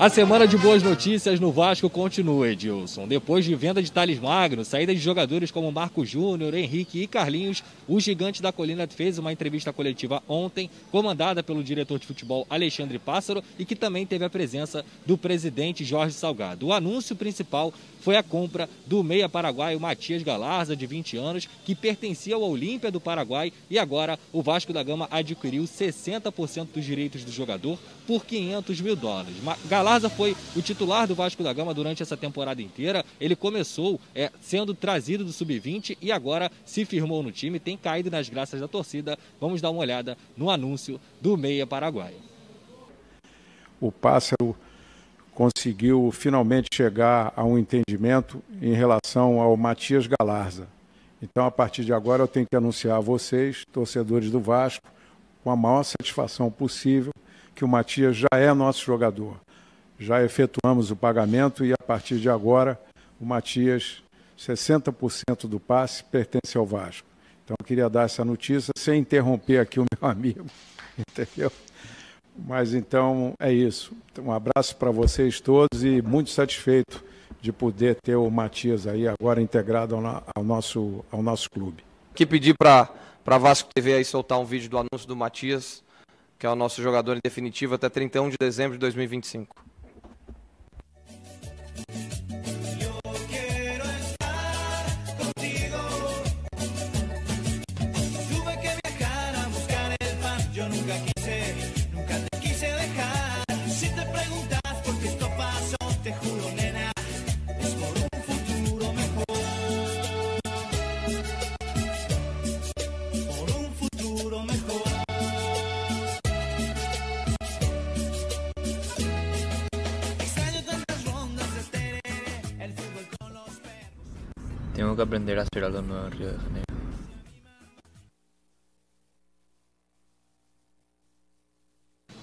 A semana de boas notícias no Vasco continua, Edilson. Depois de venda de Thales Magno, saída de jogadores como Marco Júnior, Henrique e Carlinhos, o Gigante da Colina fez uma entrevista coletiva ontem, comandada pelo diretor de futebol Alexandre Pássaro e que também teve a presença do presidente Jorge Salgado. O anúncio principal foi a compra do meia paraguaio Matias Galarza, de 20 anos, que pertencia ao Olímpia do Paraguai e agora o Vasco da Gama adquiriu 60% dos direitos do jogador por 500 mil dólares. Galarza foi o titular do Vasco da Gama durante essa temporada inteira. Ele começou é, sendo trazido do sub-20 e agora se firmou no time, tem caído nas graças da torcida. Vamos dar uma olhada no anúncio do meia paraguaio. O pássaro conseguiu finalmente chegar a um entendimento em relação ao Matias Galarza. Então, a partir de agora, eu tenho que anunciar a vocês, torcedores do Vasco, com a maior satisfação possível, que o Matias já é nosso jogador. Já efetuamos o pagamento e, a partir de agora, o Matias, 60% do passe pertence ao Vasco. Então, eu queria dar essa notícia sem interromper aqui o meu amigo, entendeu? Mas então é isso. Um abraço para vocês todos e muito satisfeito de poder ter o Matias aí agora integrado ao, ao nosso, ao nosso clube. Que pedir para a Vasco TV aí soltar um vídeo do anúncio do Matias, que é o nosso jogador em definitivo até 31 de dezembro de 2025. Que aprender a algo nuevo en Río de Janeiro.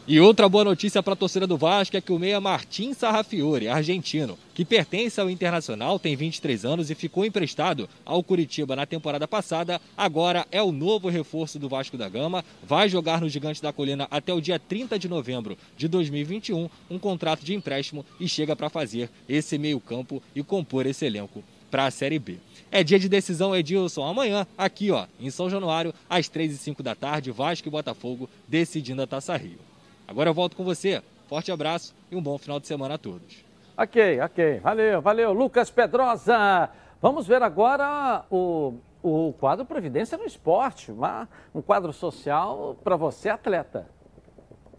E outra boa notícia para a torcida do Vasco é que o meia Martim Sarrafiore, argentino, que pertence ao Internacional, tem 23 anos e ficou emprestado ao Curitiba na temporada passada, agora é o novo reforço do Vasco da Gama, vai jogar no Gigante da Colina até o dia 30 de novembro de 2021, um contrato de empréstimo e chega para fazer esse meio-campo e compor esse elenco para a Série B. É dia de decisão, Edilson. Amanhã, aqui ó, em São Januário, às 3 e 5 da tarde, Vasco e Botafogo decidindo a Taça Rio. Agora eu volto com você. Forte abraço e um bom final de semana a todos. Ok, ok. Valeu, valeu. Lucas Pedrosa. Vamos ver agora o, o quadro Previdência no Esporte. Uma, um quadro social para você, atleta.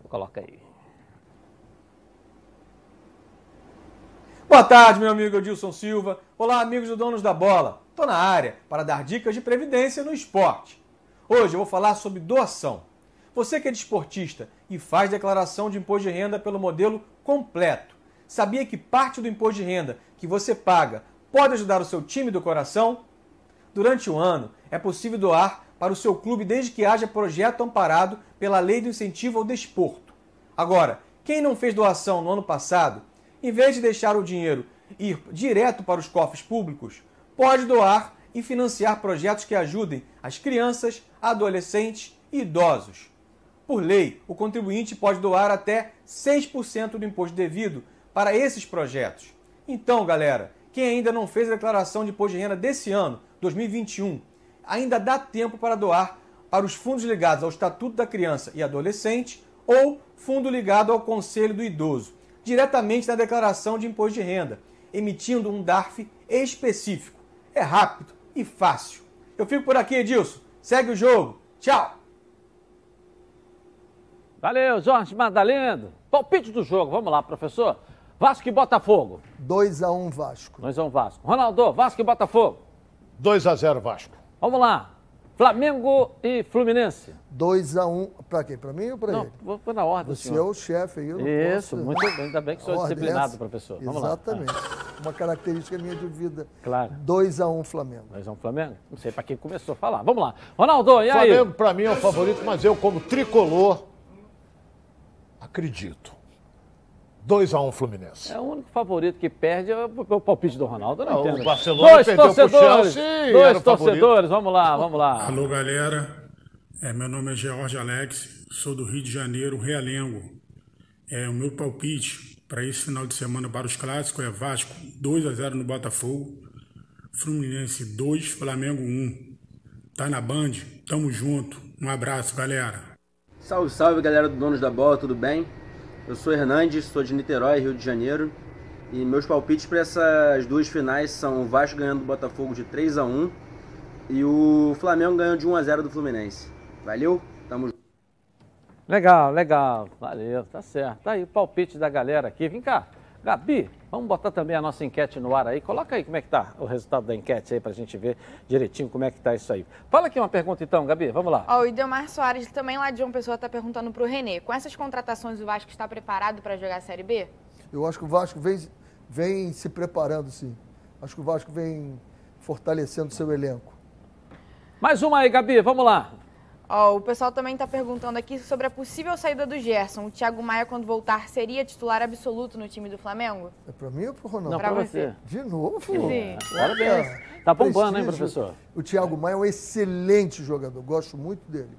Coloca aí. Boa tarde, meu amigo Edilson Silva. Olá, amigos do Donos da Bola. Estou na área para dar dicas de previdência no esporte. Hoje eu vou falar sobre doação. Você que é desportista e faz declaração de imposto de renda pelo modelo completo, sabia que parte do imposto de renda que você paga pode ajudar o seu time do coração? Durante o ano, é possível doar para o seu clube desde que haja projeto amparado pela Lei do Incentivo ao Desporto. Agora, quem não fez doação no ano passado, em vez de deixar o dinheiro ir direto para os cofres públicos, pode doar e financiar projetos que ajudem as crianças, adolescentes e idosos. Por lei, o contribuinte pode doar até 6% do imposto devido para esses projetos. Então, galera, quem ainda não fez a declaração de imposto de renda desse ano, 2021, ainda dá tempo para doar para os fundos ligados ao Estatuto da Criança e Adolescente ou fundo ligado ao Conselho do Idoso, diretamente na declaração de imposto de renda, emitindo um DARF específico. É rápido e fácil. Eu fico por aqui, Edilson. Segue o jogo. Tchau! Valeu, Jorge Madaleno. Palpite do jogo, vamos lá, professor. Vasco e Botafogo. 2x1 um Vasco. 2x1 um Vasco. Ronaldo, Vasco e Botafogo. 2x0 Vasco. Vamos lá. Flamengo e Fluminense. 2x1. Um. Pra quem? Pra mim ou pra não, ele? Vou pôr na ordem, Você é o chefe aí. Eu Isso, posso... muito bem. Ainda bem que sou disciplinado, essa. professor. Vamos Exatamente. lá. Uma característica minha de vida. Claro. 2x1 um Flamengo. 2x1 um Flamengo? Não sei pra quem começou a falar. Vamos lá. Ronaldo, e aí? Flamengo pra mim é o favorito, mas eu como tricolor acredito. 2x1 um Fluminense. É o único favorito que perde é o palpite do Ronaldo. Não O Barcelona dois perdeu torcedores, Chelsea, dois torcedores, vamos lá, vamos lá. Alô, galera. É, meu nome é George Alex, sou do Rio de Janeiro, Realengo. É, o meu palpite para esse final de semana para os clássicos é Vasco 2 a 0 no Botafogo, Fluminense 2, Flamengo 1. Tá na Band? Tamo junto. Um abraço, galera. Salve, salve, galera do Donos da Bola, tudo bem? Eu sou Hernandes, sou de Niterói, Rio de Janeiro. E meus palpites para essas duas finais são o Vasco ganhando do Botafogo de 3 a 1 e o Flamengo ganhando de 1 a 0 do Fluminense. Valeu, tamo junto. Legal, legal, valeu, tá certo. Tá aí o palpite da galera aqui. Vem cá, Gabi, vamos botar também a nossa enquete no ar aí. Coloca aí como é que tá o resultado da enquete aí pra gente ver direitinho como é que tá isso aí. Fala aqui uma pergunta então, Gabi, vamos lá. Ó, o Idemar Soares também lá de João Pessoa tá perguntando pro Renê. Com essas contratações o Vasco está preparado para jogar a Série B? Eu acho que o Vasco vem, vem se preparando sim. Acho que o Vasco vem fortalecendo seu elenco. Mais uma aí, Gabi, vamos lá. Ó, o pessoal também está perguntando aqui sobre a possível saída do Gerson. O Thiago Maia, quando voltar, seria titular absoluto no time do Flamengo? É para mim ou para o Ronaldo? Não, para você. De novo? Sim. Parabéns. Tá bombando, hein, professor? O Thiago Maia é um excelente jogador, gosto muito dele.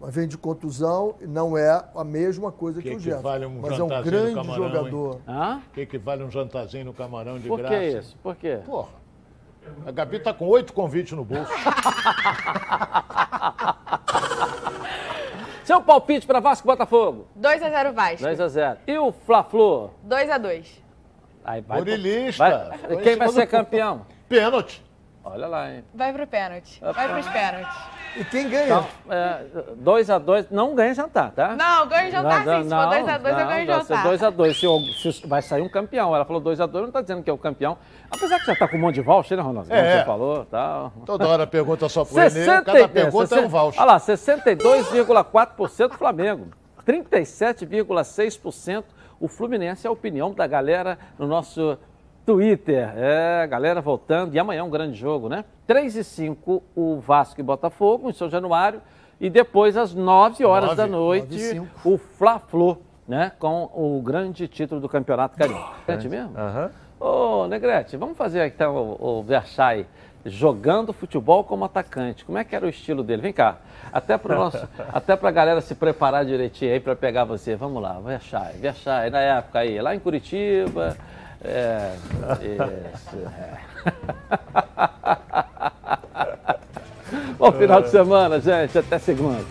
Mas vem de contusão, não é a mesma coisa que, que o Gerson. Vale um mas é um grande camarão, jogador. O que, que vale um jantarzinho no camarão de Por graça? Por que isso? Por quê? Porra. A Gabi tá com oito convites no bolso. Seu palpite para Vasco e Botafogo? 2x0 Vasco. 2x0. E o Fla-Flu? 2x2. Aí vai. Murilista. Vai, quem vai ser campeão? Pênalti. Olha lá, hein? Vai pro pênalti. Vai pros pênaltis. E quem ganha? 2x2, é, não ganha jantar, tá? Não, ganha jantar sim. Se for 2x2, eu ganho jantar. 2x2, se, se, vai sair um campeão. Ela falou 2x2, não tá dizendo que é o campeão. Apesar que já tá com um monte de voucher, né, Ronaldo? É. Você falou, tal. Toda hora pergunta só pro 60, Renê, cada pergunta é, 60, é um voucher. Olha lá, 62,4% Flamengo, 37,6% o Fluminense. É a opinião da galera no nosso Twitter. É, galera voltando. E amanhã é um grande jogo, né? 3 e 5 o Vasco e Botafogo, em São Januário. E depois, às 9 horas 9, da noite, o Fla-Flu, né? Com o grande título do Campeonato Carioca. É mesmo? Aham. Ô, Negrete, vamos fazer então o, o Versailles jogando futebol como atacante. Como é que era o estilo dele? Vem cá. Até para nosso, até para a galera se preparar direitinho aí para pegar você. Vamos lá, Versailles, Versailles, na época aí, lá em Curitiba. É, isso, é. Bom final de semana, gente. Até segunda.